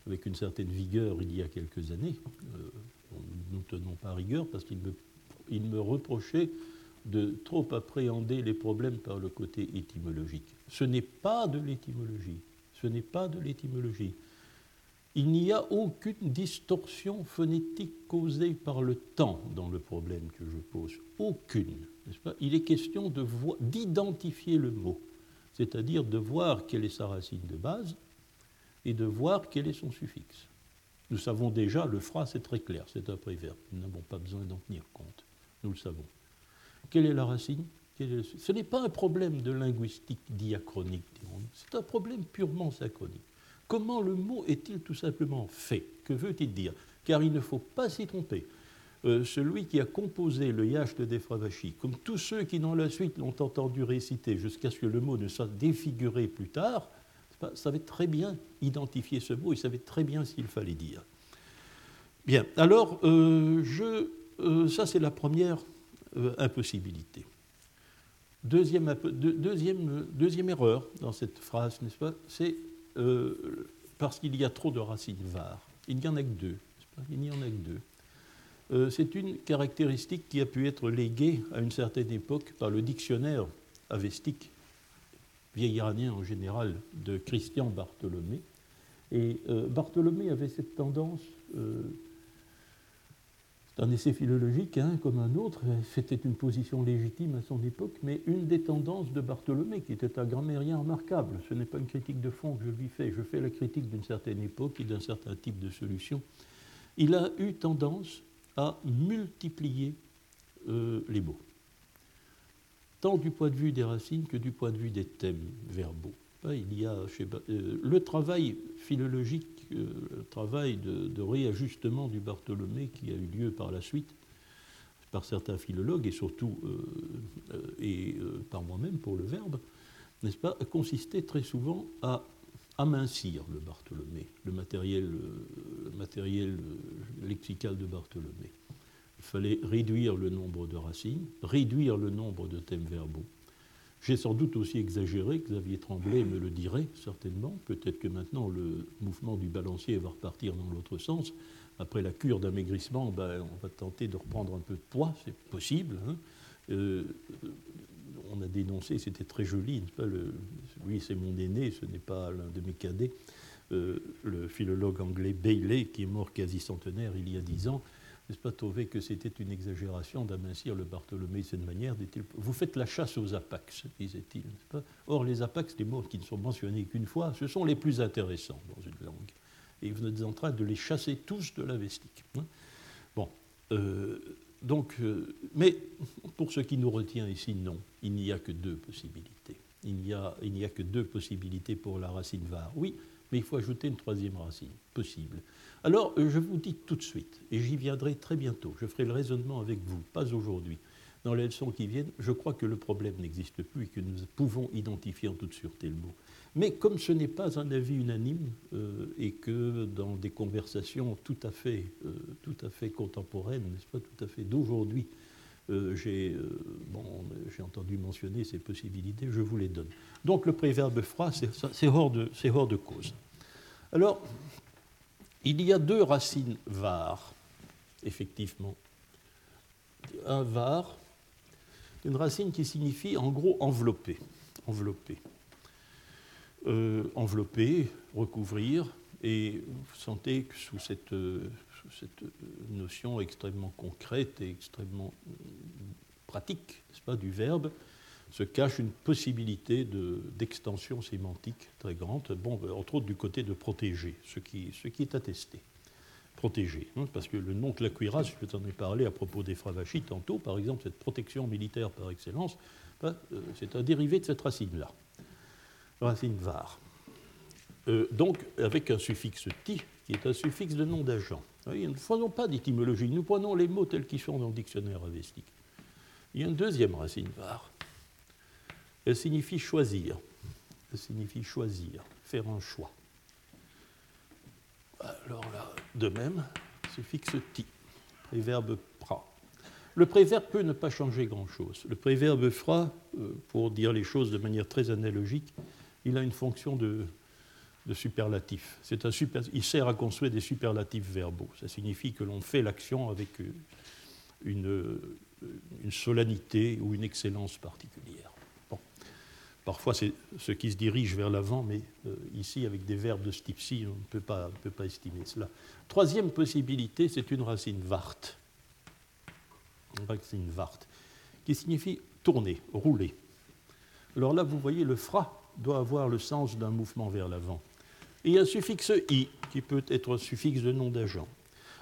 avec une certaine vigueur il y a quelques années. Euh, nous ne tenons pas rigueur parce qu'il me, reprochait de trop appréhender les problèmes par le côté étymologique. Ce n'est pas de l'étymologie. Ce n'est pas de l'étymologie. Il n'y a aucune distorsion phonétique causée par le temps dans le problème que je pose. Aucune. Pas? Il est question d'identifier le mot, c'est-à-dire de voir quelle est sa racine de base et de voir quel est son suffixe. Nous savons déjà, le fra, c'est très clair, c'est un préverbe. Nous n'avons pas besoin d'en tenir compte. Nous le savons. Quelle est la racine? Ce n'est pas un problème de linguistique diachronique, c'est un problème purement synchronique. Comment le mot est-il tout simplement fait? Que veut-il dire? Car il ne faut pas s'y tromper. Euh, celui qui a composé le yacht de Defravachi, comme tous ceux qui dans la suite l'ont entendu réciter jusqu'à ce que le mot ne soit défiguré plus tard, savait très bien identifier ce mot, il savait très bien qu'il fallait dire. Bien, alors, euh, je, euh, ça c'est la première impossibilité. Deuxième, deuxième, deuxième, erreur dans cette phrase, n'est-ce pas? C'est euh, parce qu'il y a trop de racines var. Il n'y en a que deux. Il n'y en a que deux. Euh, c'est une caractéristique qui a pu être léguée à une certaine époque par le dictionnaire avestique, vieil iranien en général, de Christian Bartholomé. Et Bartholomé avait cette tendance c'est un essai philologique hein, comme un autre, c'était une position légitime à son époque, mais une des tendances de Bartholomé, qui était un grammairien remarquable, ce n'est pas une critique de fond que je lui fais, je fais la critique d'une certaine époque et d'un certain type de solution, il a eu tendance à multiplier euh, les mots, tant du point de vue des racines que du point de vue des thèmes verbaux. Il y a euh, le travail philologique, le travail de, réajustement du Bartholomé qui a eu lieu par la suite par certains philologues et surtout euh, et par moi-même pour le verbe, n'est-ce pas, consistait très souvent à amincir le Bartholomé, le matériel, le matériel lexical de Bartholomé. Il fallait réduire le nombre de racines, réduire le nombre de thèmes verbaux. J'ai sans doute aussi exagéré, Xavier Tremblay me le dirait certainement. Peut-être que maintenant le mouvement du balancier va repartir dans l'autre sens. Après la cure d'amaigrissement, ben, on va tenter de reprendre un peu de poids, c'est possible. Hein. Euh, on a dénoncé, c'était très joli, pas lui c'est mon aîné, ce n'est pas l'un de mes cadets, euh, le philologue anglais Bailey, qui est mort quasi centenaire il y a dix ans, n'est-ce pas trouvé que c'était une exagération d'amincir le Bartholomé de cette manière Vous faites la chasse aux apax, disait-il. Or, les apax, les mots qui ne sont mentionnés qu'une fois, ce sont les plus intéressants dans une langue. Et vous êtes en train de les chasser tous de la vestique. Hein. bon. Euh, donc, euh, mais pour ce qui nous retient ici, non. Il n'y a que deux possibilités. Il n'y a, a, que deux possibilités pour la racine var. Oui, mais il faut ajouter une troisième racine, possible. Alors, euh, je vous dis tout de suite, et j'y viendrai très bientôt, je ferai le raisonnement avec vous, pas aujourd'hui. Dans les leçons qui viennent, je crois que le problème n'existe plus et que nous pouvons identifier en toute sûreté le mot. Mais comme ce n'est pas un avis unanime euh, et que dans des conversations tout à fait, euh, tout à fait contemporaines, n'est-ce pas, tout à fait d'aujourd'hui, j'ai entendu mentionner ces possibilités, je vous les donne. Donc le préverbe froid, c'est hors, hors, de cause. Alors, il y a deux racines var, effectivement. Un var, une racine qui signifie en gros envelopper, envelopper. Euh, envelopper, recouvrir, et vous sentez que sous cette, sous cette notion extrêmement concrète et extrêmement pratique, n'est-ce pas, du verbe, se cache une possibilité d'extension sémantique très grande, bon, entre autres du côté de protéger, ce qui, est attesté. Protéger, hein, parce que le nom clacuiras, je t'en ai parlé à propos des Fravachis tantôt, par exemple, cette protection militaire par excellence, ben, euh, c'est un dérivé de cette racine-là, racine var. Euh, donc, avec un suffixe ti, qui est un suffixe de nom d'agent. Nous ne faisons pas d'étymologie, nous prenons les mots tels qu'ils sont dans le dictionnaire avestique. Il y a une deuxième racine var, signifie choisir. Elle signifie choisir, faire un choix. Alors là, de même, suffixe ti, préverbe pra. Le préverbe peut ne pas changer grand-chose. Le préverbe fra, euh, pour dire les choses de manière très analogique, il a une fonction de, superlatif. Un super, il sert à construire des superlatifs verbaux. Ça signifie que l'on fait l'action avec euh, une, une solennité ou une excellence particulière. Parfois, c'est ce qui se dirige vers l'avant, mais euh, ici, avec des verbes de ce on ne peut pas, estimer cela. Troisième possibilité, c'est une racine vart. Une racine vart, qui signifie tourner, rouler. Alors là, vous voyez, le fra doit avoir le sens d'un mouvement vers l'avant. Et il y a un suffixe i, qui peut être un suffixe de nom d'agent.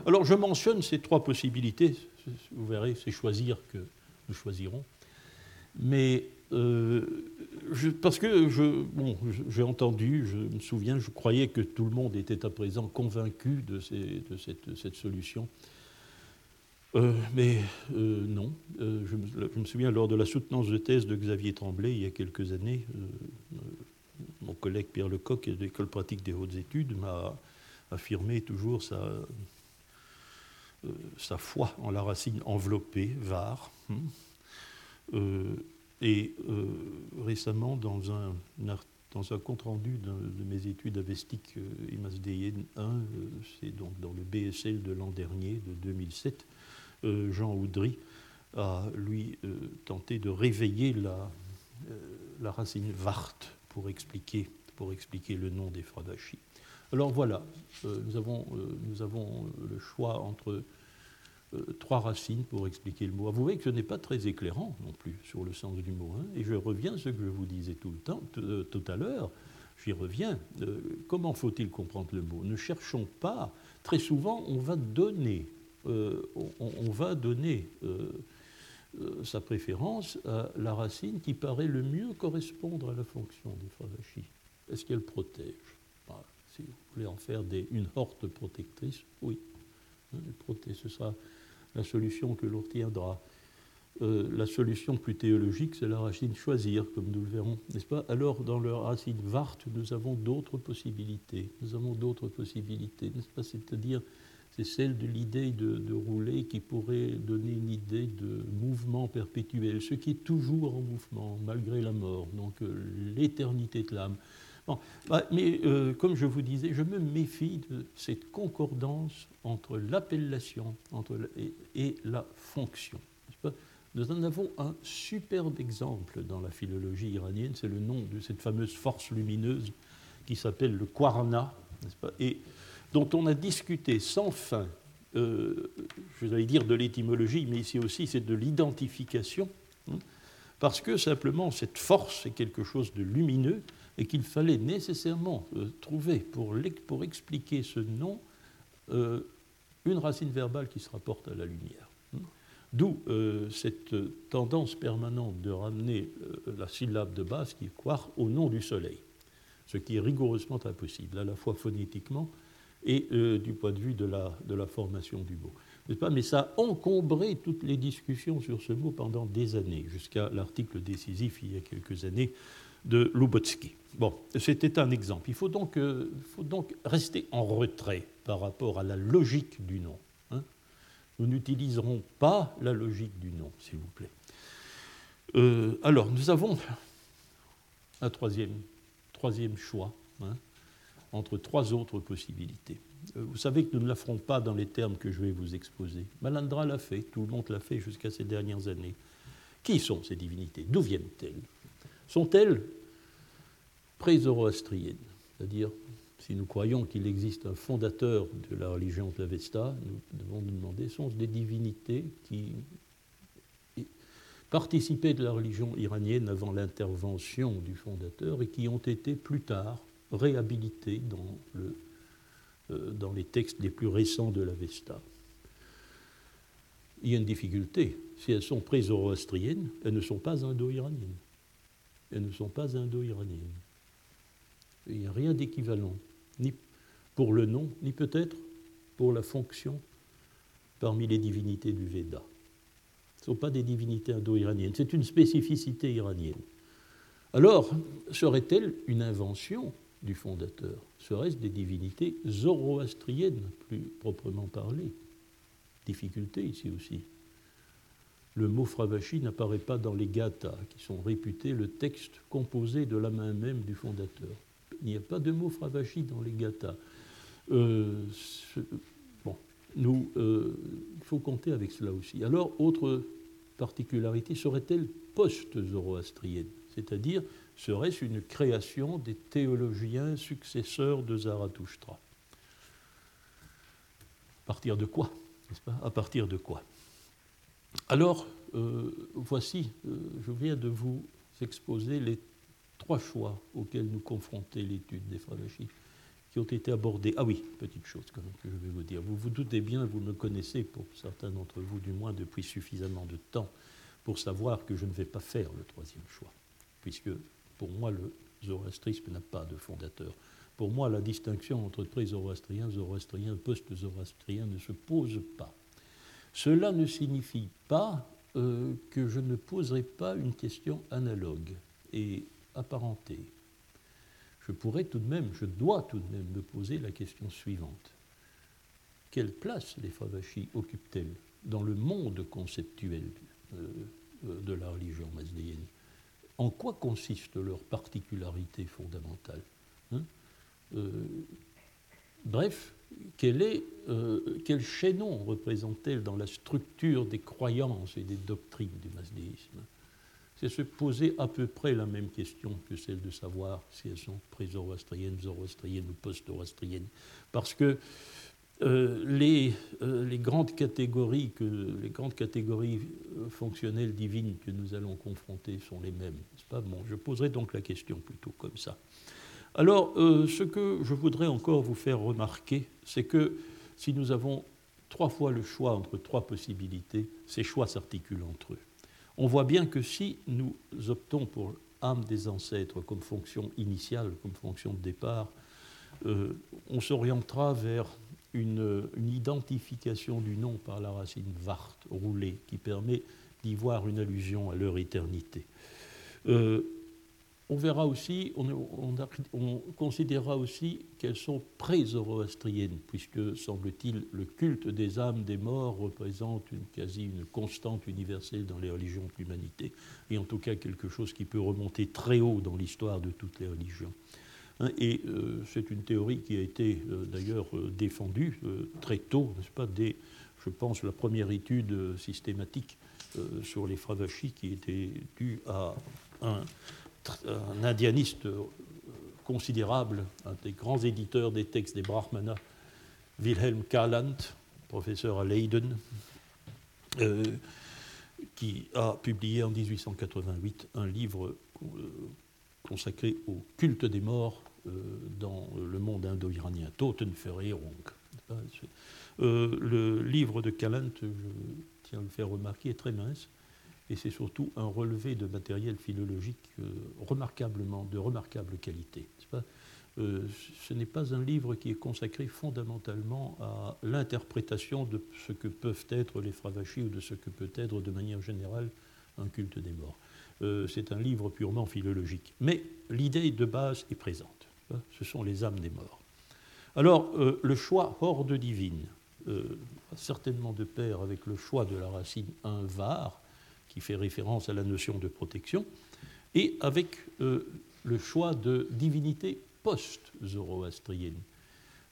Alors, je mentionne ces trois possibilités. Vous verrez, c'est choisir que nous choisirons. Mais euh, parce que je, bon, j'ai entendu, je me souviens, je croyais que tout le monde était à présent convaincu de, cette, solution. Euh, mais euh, non. Je me, souviens lors de la soutenance de thèse de Xavier Tremblay il y a quelques années, mon collègue Pierre Lecoq de l'École pratique des hautes études m'a affirmé toujours sa, sa foi en la racine enveloppée, var. Hein. Et euh, récemment, dans un, dans un compte-rendu de mes études avestiques euh, IMASDN 1, euh, c'est donc dans le BSL de l'an dernier, de 2007, Jean Houdry a, lui, tenté de réveiller la, la racine Vart pour expliquer, pour expliquer le nom des Fradachis. Alors voilà, nous, avons, nous avons le choix entre euh, trois racines pour expliquer le mot. Vous voyez que ce n'est pas très éclairant non plus sur le sens du mot. Hein. et je reviens à ce que je vous disais tout, le temps, euh, tout à l'heure. J'y reviens. Euh, comment faut-il comprendre le mot? Ne cherchons pas. Très souvent, on va donner, on, va donner sa préférence à la racine qui paraît le mieux correspondre à la fonction des phrases Est-ce qu'elle protège? Si vous voulez en faire une horte protectrice, oui. Hein. Ce sera la solution que l'on retiendra. Euh, la solution plus théologique, c'est la racine choisir, comme nous le verrons, n'est-ce pas? Alors, dans la racine vart, nous avons d'autres possibilités. Nous avons d'autres possibilités, n'est-ce pas? C'est-à-dire, c'est celle de l'idée de, rouler qui pourrait donner une idée de mouvement perpétuel, ce qui est toujours en mouvement malgré la mort, donc euh, l'éternité de l'âme. Bah, mais euh, comme je vous disais, je me méfie de cette concordance entre l'appellation et, la fonction. Nous en avons un superbe exemple dans la philologie iranienne, c'est le nom de cette fameuse force lumineuse qui s'appelle le Kwarna, et dont on a discuté sans fin, euh, je vais dire de l'étymologie, mais ici aussi c'est de l'identification, hein, parce que simplement cette force est quelque chose de lumineux et qu'il fallait nécessairement euh, trouver pour, expliquer ce nom euh, une racine verbale qui se rapporte à la lumière. Hein. D'où euh, cette tendance permanente de ramener la syllabe de base qui est quar au nom du soleil, ce qui est rigoureusement impossible, à la fois phonétiquement et du point de vue de la formation du mot. Pas Mais ça a encombré toutes les discussions sur ce mot pendant des années, jusqu'à l'article décisif il y a quelques années de Lubotsky. Bon, c'était un exemple. Il faut donc, euh, faut donc, rester en retrait par rapport à la logique du nom. Hein. Nous n'utiliserons pas la logique du nom, s'il vous plaît. Euh, alors, nous avons un troisième, troisième choix hein, entre trois autres possibilités. Euh, vous savez que nous ne la ferons pas dans les termes que je vais vous exposer. Malandra l'a fait, tout le monde l'a fait jusqu'à ces dernières années. Qui sont ces divinités? D'où viennent-elles? Sont-elles pré-zoroastriennes C'est-à-dire, si nous croyons qu'il existe un fondateur de la religion de l'Avesta, nous devons nous demander sont-ce des divinités qui participaient de la religion iranienne avant l'intervention du fondateur et qui ont été plus tard réhabilitées dans, le, dans les textes les plus récents de l'Avesta il y a une difficulté. Si elles sont pré-zoroastriennes, elles ne sont pas indo-iraniennes elles ne sont pas indo-iraniennes. Il n'y a rien d'équivalent, ni pour le nom, ni peut-être pour la fonction parmi les divinités du Veda. Ce ne sont pas des divinités indo-iraniennes, c'est une spécificité iranienne. Alors, serait-elle une invention du fondateur Serait-ce des divinités zoroastriennes, plus proprement parlé Difficulté ici aussi le mot Fravashi n'apparaît pas dans les Gathas, qui sont réputés le texte composé de la main même du fondateur. Il n'y a pas de mot Fravashi dans les Gathas. Euh, bon, nous, euh, il faut compter avec cela aussi. Alors, autre particularité, serait-elle post-zoroastrienne? C'est-à-dire, serait-ce une création des théologiens successeurs de Zarathustra? À partir de quoi À partir de quoi? Alors, euh, voici, euh, je viens de vous exposer les trois choix auxquels nous confrontait l'étude des Fravashi, qui ont été abordés. Ah oui, petite chose quand même que je vais vous dire. Vous vous doutez bien, vous me connaissez, pour certains d'entre vous du moins, depuis suffisamment de temps pour savoir que je ne vais pas faire le troisième choix, puisque pour moi, le zoroastrisme n'a pas de fondateur. Pour moi, la distinction entre pré-zoroastrien, zoroastrien, post-zoroastrien ne se pose pas. Cela ne signifie pas euh, que je ne poserai pas une question analogue et apparentée. Je pourrais tout de même, je dois tout de même me poser la question suivante. Quelle place les Favachis occupent-elles dans le monde conceptuel euh, euh, de la religion mazdéenne En quoi consiste leur particularité fondamentale hein? Bref, quel, est, euh, quel chaînon représente-t-elle dans la structure des croyances et des doctrines du masdéisme C'est se poser à peu près la même question que celle de savoir si elles sont pré-zoroastriennes, zoroastriennes ou post-zoroastriennes. Parce que euh, les, euh, les, grandes catégories que, les grandes catégories fonctionnelles divines que nous allons confronter sont les mêmes. Bon, je poserai donc la question plutôt comme ça. Alors, euh, ce que je voudrais encore vous faire remarquer, c'est que si nous avons trois fois le choix entre trois possibilités, ces choix s'articulent entre eux. On voit bien que si nous optons pour âme des ancêtres comme fonction initiale, comme fonction de départ, euh, on s'orientera vers une, identification du nom par la racine vart, roulée, qui permet d'y voir une allusion à leur éternité. Euh, on verra aussi, on, considérera aussi qu'elles sont pré-zoroastriennes, puisque, semble-t-il, le culte des âmes des morts représente quasi une constante universelle dans les religions de l'humanité, et en tout cas quelque chose qui peut remonter très haut dans l'histoire de toutes les religions. Hein, et euh, c'est une théorie qui a été euh, d'ailleurs euh, défendue très tôt, n'est-ce pas, dès, je pense, la première étude systématique sur les Fravachis qui était due à un indianiste considérable, un des grands éditeurs des textes des Brahmanas, Wilhelm Kallant, professeur à Leiden, qui a publié en 1888 un livre consacré au culte des morts dans le monde indo-iranien, Totenverheerung. le livre de Kallant, je tiens à le faire remarquer, est très mince et c'est surtout un relevé de matériel philologique euh, remarquablement, de remarquable qualité. Euh, ce n'est pas un livre qui est consacré fondamentalement à l'interprétation de ce que peuvent être les fravachis ou de ce que peut être de manière générale un culte des morts. Euh, c'est un livre purement philologique. Mais l'idée de base est présente. Ce sont les âmes des morts. Alors, le choix horde divine, certainement de pair avec le choix de la racine un var, qui fait référence à la notion de protection, et avec euh, le choix de divinité post-zoroastrienne.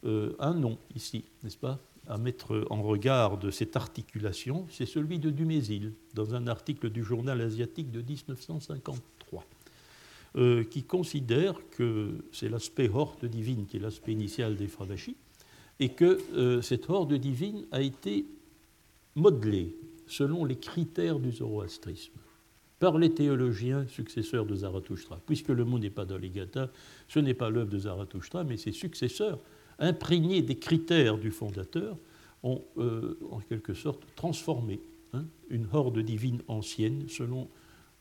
Euh, un nom ici, n'est-ce pas, à mettre en regard de cette articulation, c'est celui de Dumézil, dans un article du journal asiatique de 1953, euh, qui considère que c'est l'aspect horde divine qui est l'aspect initial des Fravachis, et que cette horde divine a été modelée selon les critères du zoroastrisme par les théologiens successeurs de Zarathustra. Puisque le mot n'est pas dans ce n'est pas l'œuvre de Zarathustra, mais ses successeurs, imprégnés des critères du fondateur, ont euh, en quelque sorte transformé hein, une horde divine ancienne selon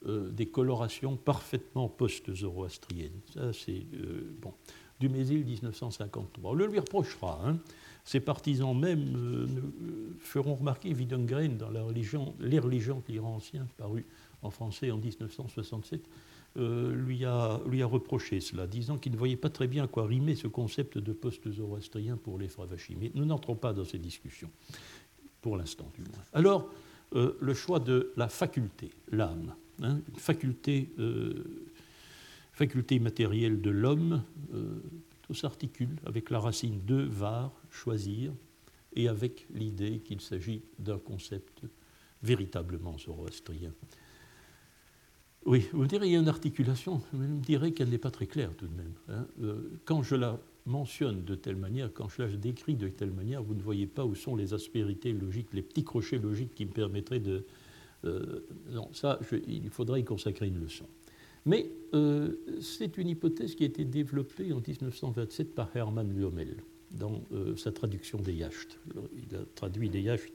euh, des colorations parfaitement post-zoroastriennes. Ça, c'est euh, bon. Dumézil 1953. On le lui reprochera. Hein. Ses partisans même euh, feront remarquer Widengren dans la religion, Les religions de l'Iran ancien, paru en français en 1967, euh, lui, a, lui a reproché cela, disant qu'il ne voyait pas très bien à quoi rimer ce concept de post-zoroastrien pour les Fravachis. Mais nous n'entrons pas dans ces discussions, pour l'instant du moins. Alors, le choix de la faculté, l'âme, hein, une faculté, faculté matérielle de l'homme, tout s'articule avec la racine de var, choisir, et avec l'idée qu'il s'agit d'un concept véritablement zoroastrien. Oui, vous me direz, il y a une articulation, mais vous me direz qu'elle n'est pas très claire tout de même. Hein. Euh, quand je la mentionne de telle manière, quand je la décris de telle manière, vous ne voyez pas où sont les aspérités logiques, les petits crochets logiques qui me permettraient de... Euh, non, ça, il faudrait y consacrer une leçon. Mais euh, c'est une hypothèse qui a été développée en 1927 par Hermann Lürmel dans euh, sa traduction des Yacht. Il a traduit des Yacht,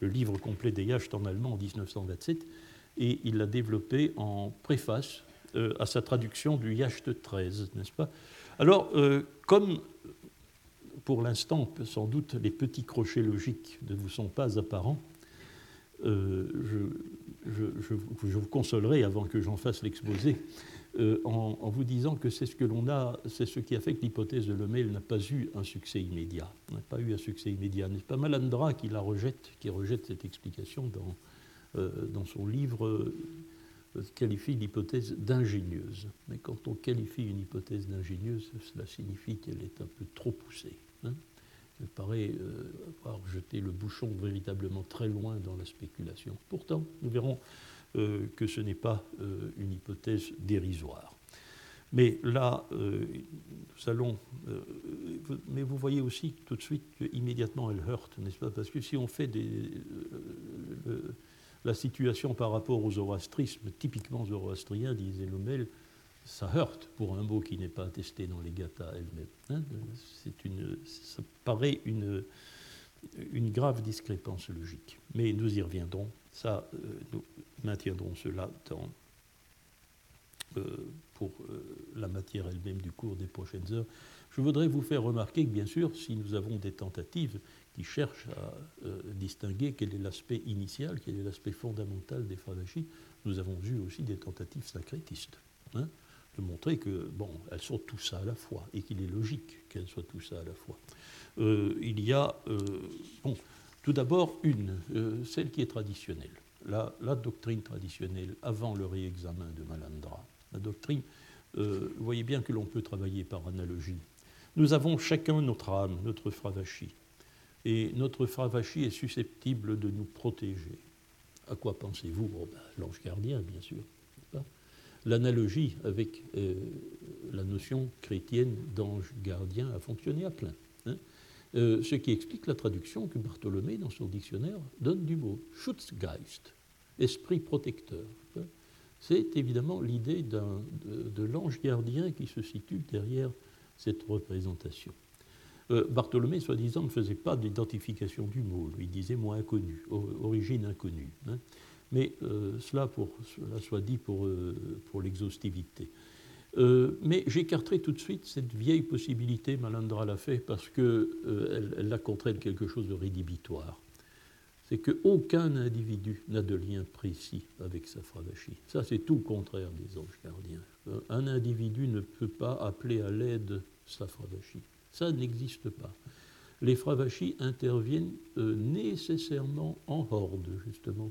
le livre complet des Yacht en allemand en 1927, et il l'a développé en préface à sa traduction du Yacht 13, n'est-ce pas? Alors, comme pour l'instant, sans doute, les petits crochets logiques ne vous sont pas apparents, je, je, vous consolerai avant que j'en fasse l'exposé euh, en, vous disant que c'est ce que l'on a, c'est ce qui a fait que l'hypothèse de Lemel n'a pas eu un succès immédiat. N'a pas eu un succès immédiat. N'est-ce pas Malandra qui la rejette, qui rejette cette explication dans, euh, dans son livre euh, qualifie l'hypothèse d'ingénieuse. Mais quand on qualifie une hypothèse d'ingénieuse, cela signifie qu'elle est un peu trop poussée. Hein me paraît euh, avoir jeté le bouchon véritablement très loin dans la spéculation. Pourtant, nous verrons euh, que ce n'est pas euh, une hypothèse dérisoire. Mais là, nous allons. mais vous voyez aussi tout de suite qu'immédiatement elle heurte, n'est-ce pas? Parce que si on fait des, la situation par rapport au zoroastrisme, typiquement zoroastrien, disait Lomel, ça heurte pour un mot qui n'est pas attesté dans les Gathas elles-mêmes. Hein. c'est une, ça paraît une, une grave discrépance logique. Mais nous y reviendrons. Ça, euh, nous maintiendrons cela euh, pour euh, la matière elle-même du cours des prochaines heures. Je voudrais vous faire remarquer que, bien sûr, si nous avons des tentatives qui cherchent à distinguer quel est l'aspect initial, quel est l'aspect fondamental des Fravachis, nous avons vu aussi des tentatives sacrétistes. Hein de montrer que, bon, elles sont tout ça à la fois, et qu'il est logique qu'elles soient tout ça à la fois. Euh, il y a, euh, bon, tout d'abord une, euh, celle qui est traditionnelle, la, doctrine traditionnelle avant le réexamen de Malandra. La doctrine, vous voyez bien que l'on peut travailler par analogie. Nous avons chacun notre âme, notre fravashi, et notre fravashi est susceptible de nous protéger. À quoi pensez-vous L'ange gardien, bien sûr l'analogie avec euh, la notion chrétienne d'ange gardien a fonctionné à plein. Hein. Euh, ce qui explique la traduction que Bartholomé, dans son dictionnaire, donne du mot Schutzgeist, esprit protecteur. Hein. C'est évidemment l'idée de, l'ange gardien qui se situe derrière cette représentation. Euh, Bartholomé, soi-disant, ne faisait pas d'identification du mot, lui disait mot inconnu, origine inconnue. Hein mais euh, cela, soit dit pour, euh, l'exhaustivité. Euh, mais j'écarterai tout de suite cette vieille possibilité, Malandra l'a fait, parce qu'elle elle a contre elle quelque chose de rédhibitoire. C'est qu'aucun individu n'a de lien précis avec sa fravachie. Ça, c'est tout le contraire des anges gardiens. Un individu ne peut pas appeler à l'aide sa fravachie. Ça n'existe pas. Les fravachis interviennent nécessairement en horde, justement.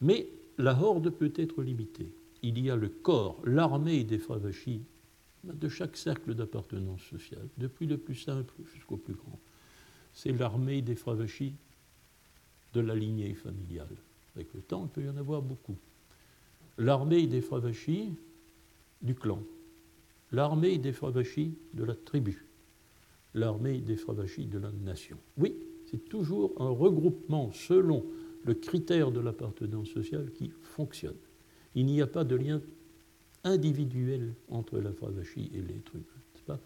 Mais la horde peut être limitée. Il y a le corps, l'armée des Fravachis de chaque cercle d'appartenance sociale, depuis le plus simple jusqu'au plus grand. C'est l'armée des Fravachis de la lignée familiale. Avec le temps, il peut y en avoir beaucoup. L'armée des Fravachis du clan, l'armée des Fravachis de la tribu, l'armée des Fravachis de la nation. Oui, c'est toujours un regroupement selon le critère de l'appartenance sociale qui fonctionne. Il n'y a pas de lien individuel entre la fravachie et l'être humain.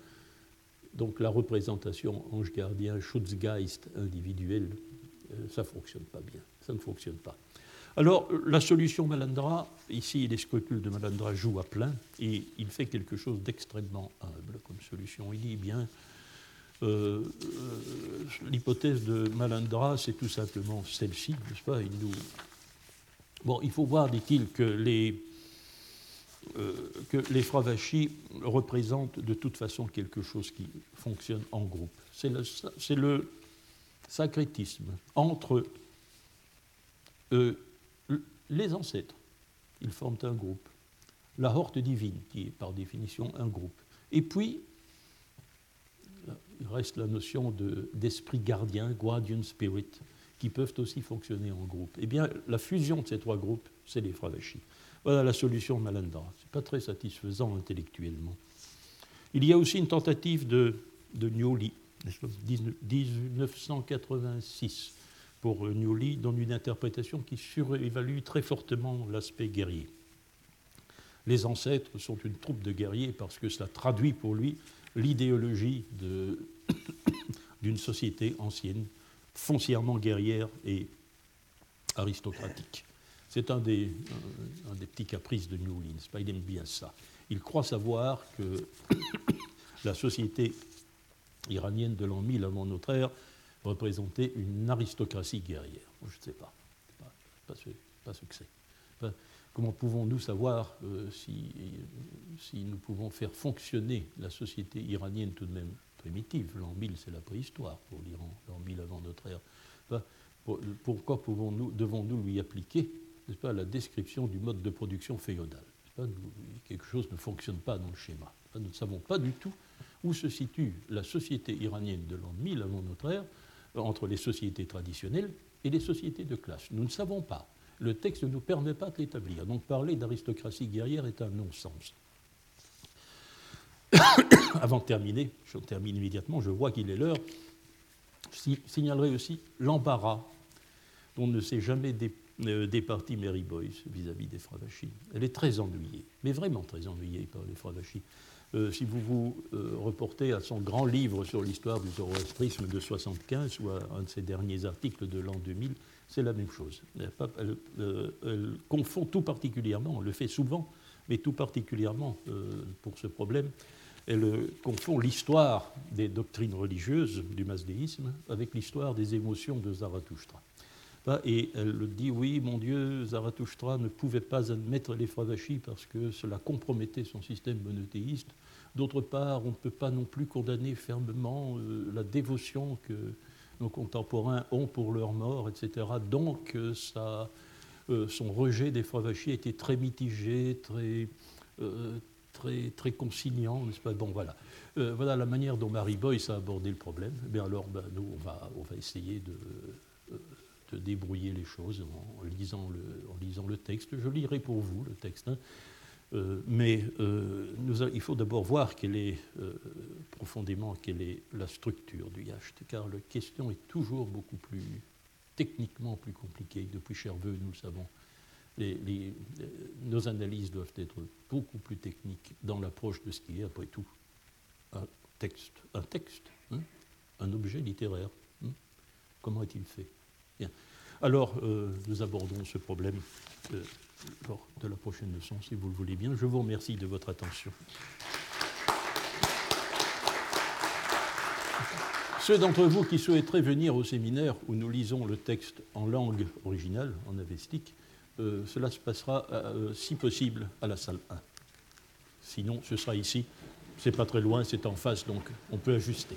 Donc la représentation ange gardien, Schutzgeist individuel, euh, ça ne fonctionne pas bien. Ça ne fonctionne pas. Alors la solution Malandra, ici les scrupules de Malandra jouent à plein et il fait quelque chose d'extrêmement humble comme solution. Il dit bien, euh, euh, l'hypothèse de Malandra, c'est tout simplement celle-ci, n'est-ce pas? Il. Bon, il faut voir, dit-il, que les, euh, fravachis représentent de toute façon quelque chose qui fonctionne en groupe. C'est le, le, sacrétisme entre les ancêtres, ils forment un groupe, la horte divine, qui est par définition un groupe, et puis reste la notion d'esprit gardien, guardian spirit, qui peuvent aussi fonctionner en groupe. Eh bien, la fusion de ces trois groupes, c'est les Fravachis. Voilà la solution Malandra. Ce n'est pas très satisfaisant intellectuellement. Il y a aussi une tentative de, de Newly, 1986, pour Newly, dans une interprétation qui surévalue très fortement l'aspect guerrier. Les ancêtres sont une troupe de guerriers parce que cela traduit pour lui l'idéologie d'une société ancienne, foncièrement guerrière et aristocratique. C'est un des, petits caprices de New Orleans. Il aime bien ça. Il croit savoir que la société iranienne de l'an 1000 avant notre ère représentait une aristocratie guerrière. Je ne sais pas. Pas, pas ce que c'est. Comment pouvons-nous savoir euh, si, nous pouvons faire fonctionner la société iranienne tout de même primitive? L'an 1000, c'est la préhistoire pour l'Iran, l'an 1000 avant notre ère. pourquoi pouvons-nous, devons-nous lui appliquer pas, la description du mode de production féodal? Quelque chose ne fonctionne pas dans le schéma. Nous ne savons pas du tout où se situe la société iranienne de l'an 1000 avant notre ère, entre les sociétés traditionnelles et les sociétés de classe. Nous ne savons pas le texte ne nous permet pas de l'établir. Donc parler d'aristocratie guerrière est un non-sens. Avant de terminer, je termine immédiatement, je vois qu'il est l'heure, je signalerai aussi l'embarras dont ne s'est jamais euh, départi Mary Boyce vis-à-vis des Fravachis. Elle est très ennuyée, mais vraiment très ennuyée par les Fravachis. Euh, si vous vous euh, reportez à son grand livre sur l'histoire du zoroastrisme de 75 ou à un de ses derniers articles de l'an 2000, c'est la même chose. Euh, elle, confond tout particulièrement, on le fait souvent, mais tout particulièrement pour ce problème, elle confond l'histoire des doctrines religieuses du masdéisme avec l'histoire des émotions de Zarathustra. Et elle dit oui, mon Dieu, Zarathustra ne pouvait pas admettre les Fravachis parce que cela compromettait son système monothéiste. D'autre part, on ne peut pas non plus condamner fermement euh, la dévotion que nos contemporains ont pour leur mort, etc. Donc, euh, euh, son rejet des Fravachis était très mitigé, très, très, très conciliant, n'est-ce pas? Bon, voilà. voilà la manière dont Marie Boyce a abordé le problème. Eh alors, ben, nous, on va, essayer de débrouiller les choses en lisant le, texte. Je lirai pour vous le texte. Hein. Euh, mais euh, il faut d'abord voir quelle est euh, profondément quelle est la structure du yacht, car la question est toujours beaucoup plus techniquement plus compliquée. Depuis Cherveux, nous le savons, nos analyses doivent être beaucoup plus techniques dans l'approche de ce qui est, après tout, un texte, un texte, hein, un objet littéraire. Hein. Comment est-il fait? Alors, euh, nous abordons ce problème euh, lors de la prochaine leçon, si vous le voulez bien. Je vous remercie de votre attention. Ceux d'entre vous qui souhaiteraient venir au séminaire où nous lisons le texte en langue originale, en avestique, euh, cela se passera, si possible, à la salle 1. Sinon, ce sera ici. C'est pas très loin, c'est en face, donc on peut ajuster.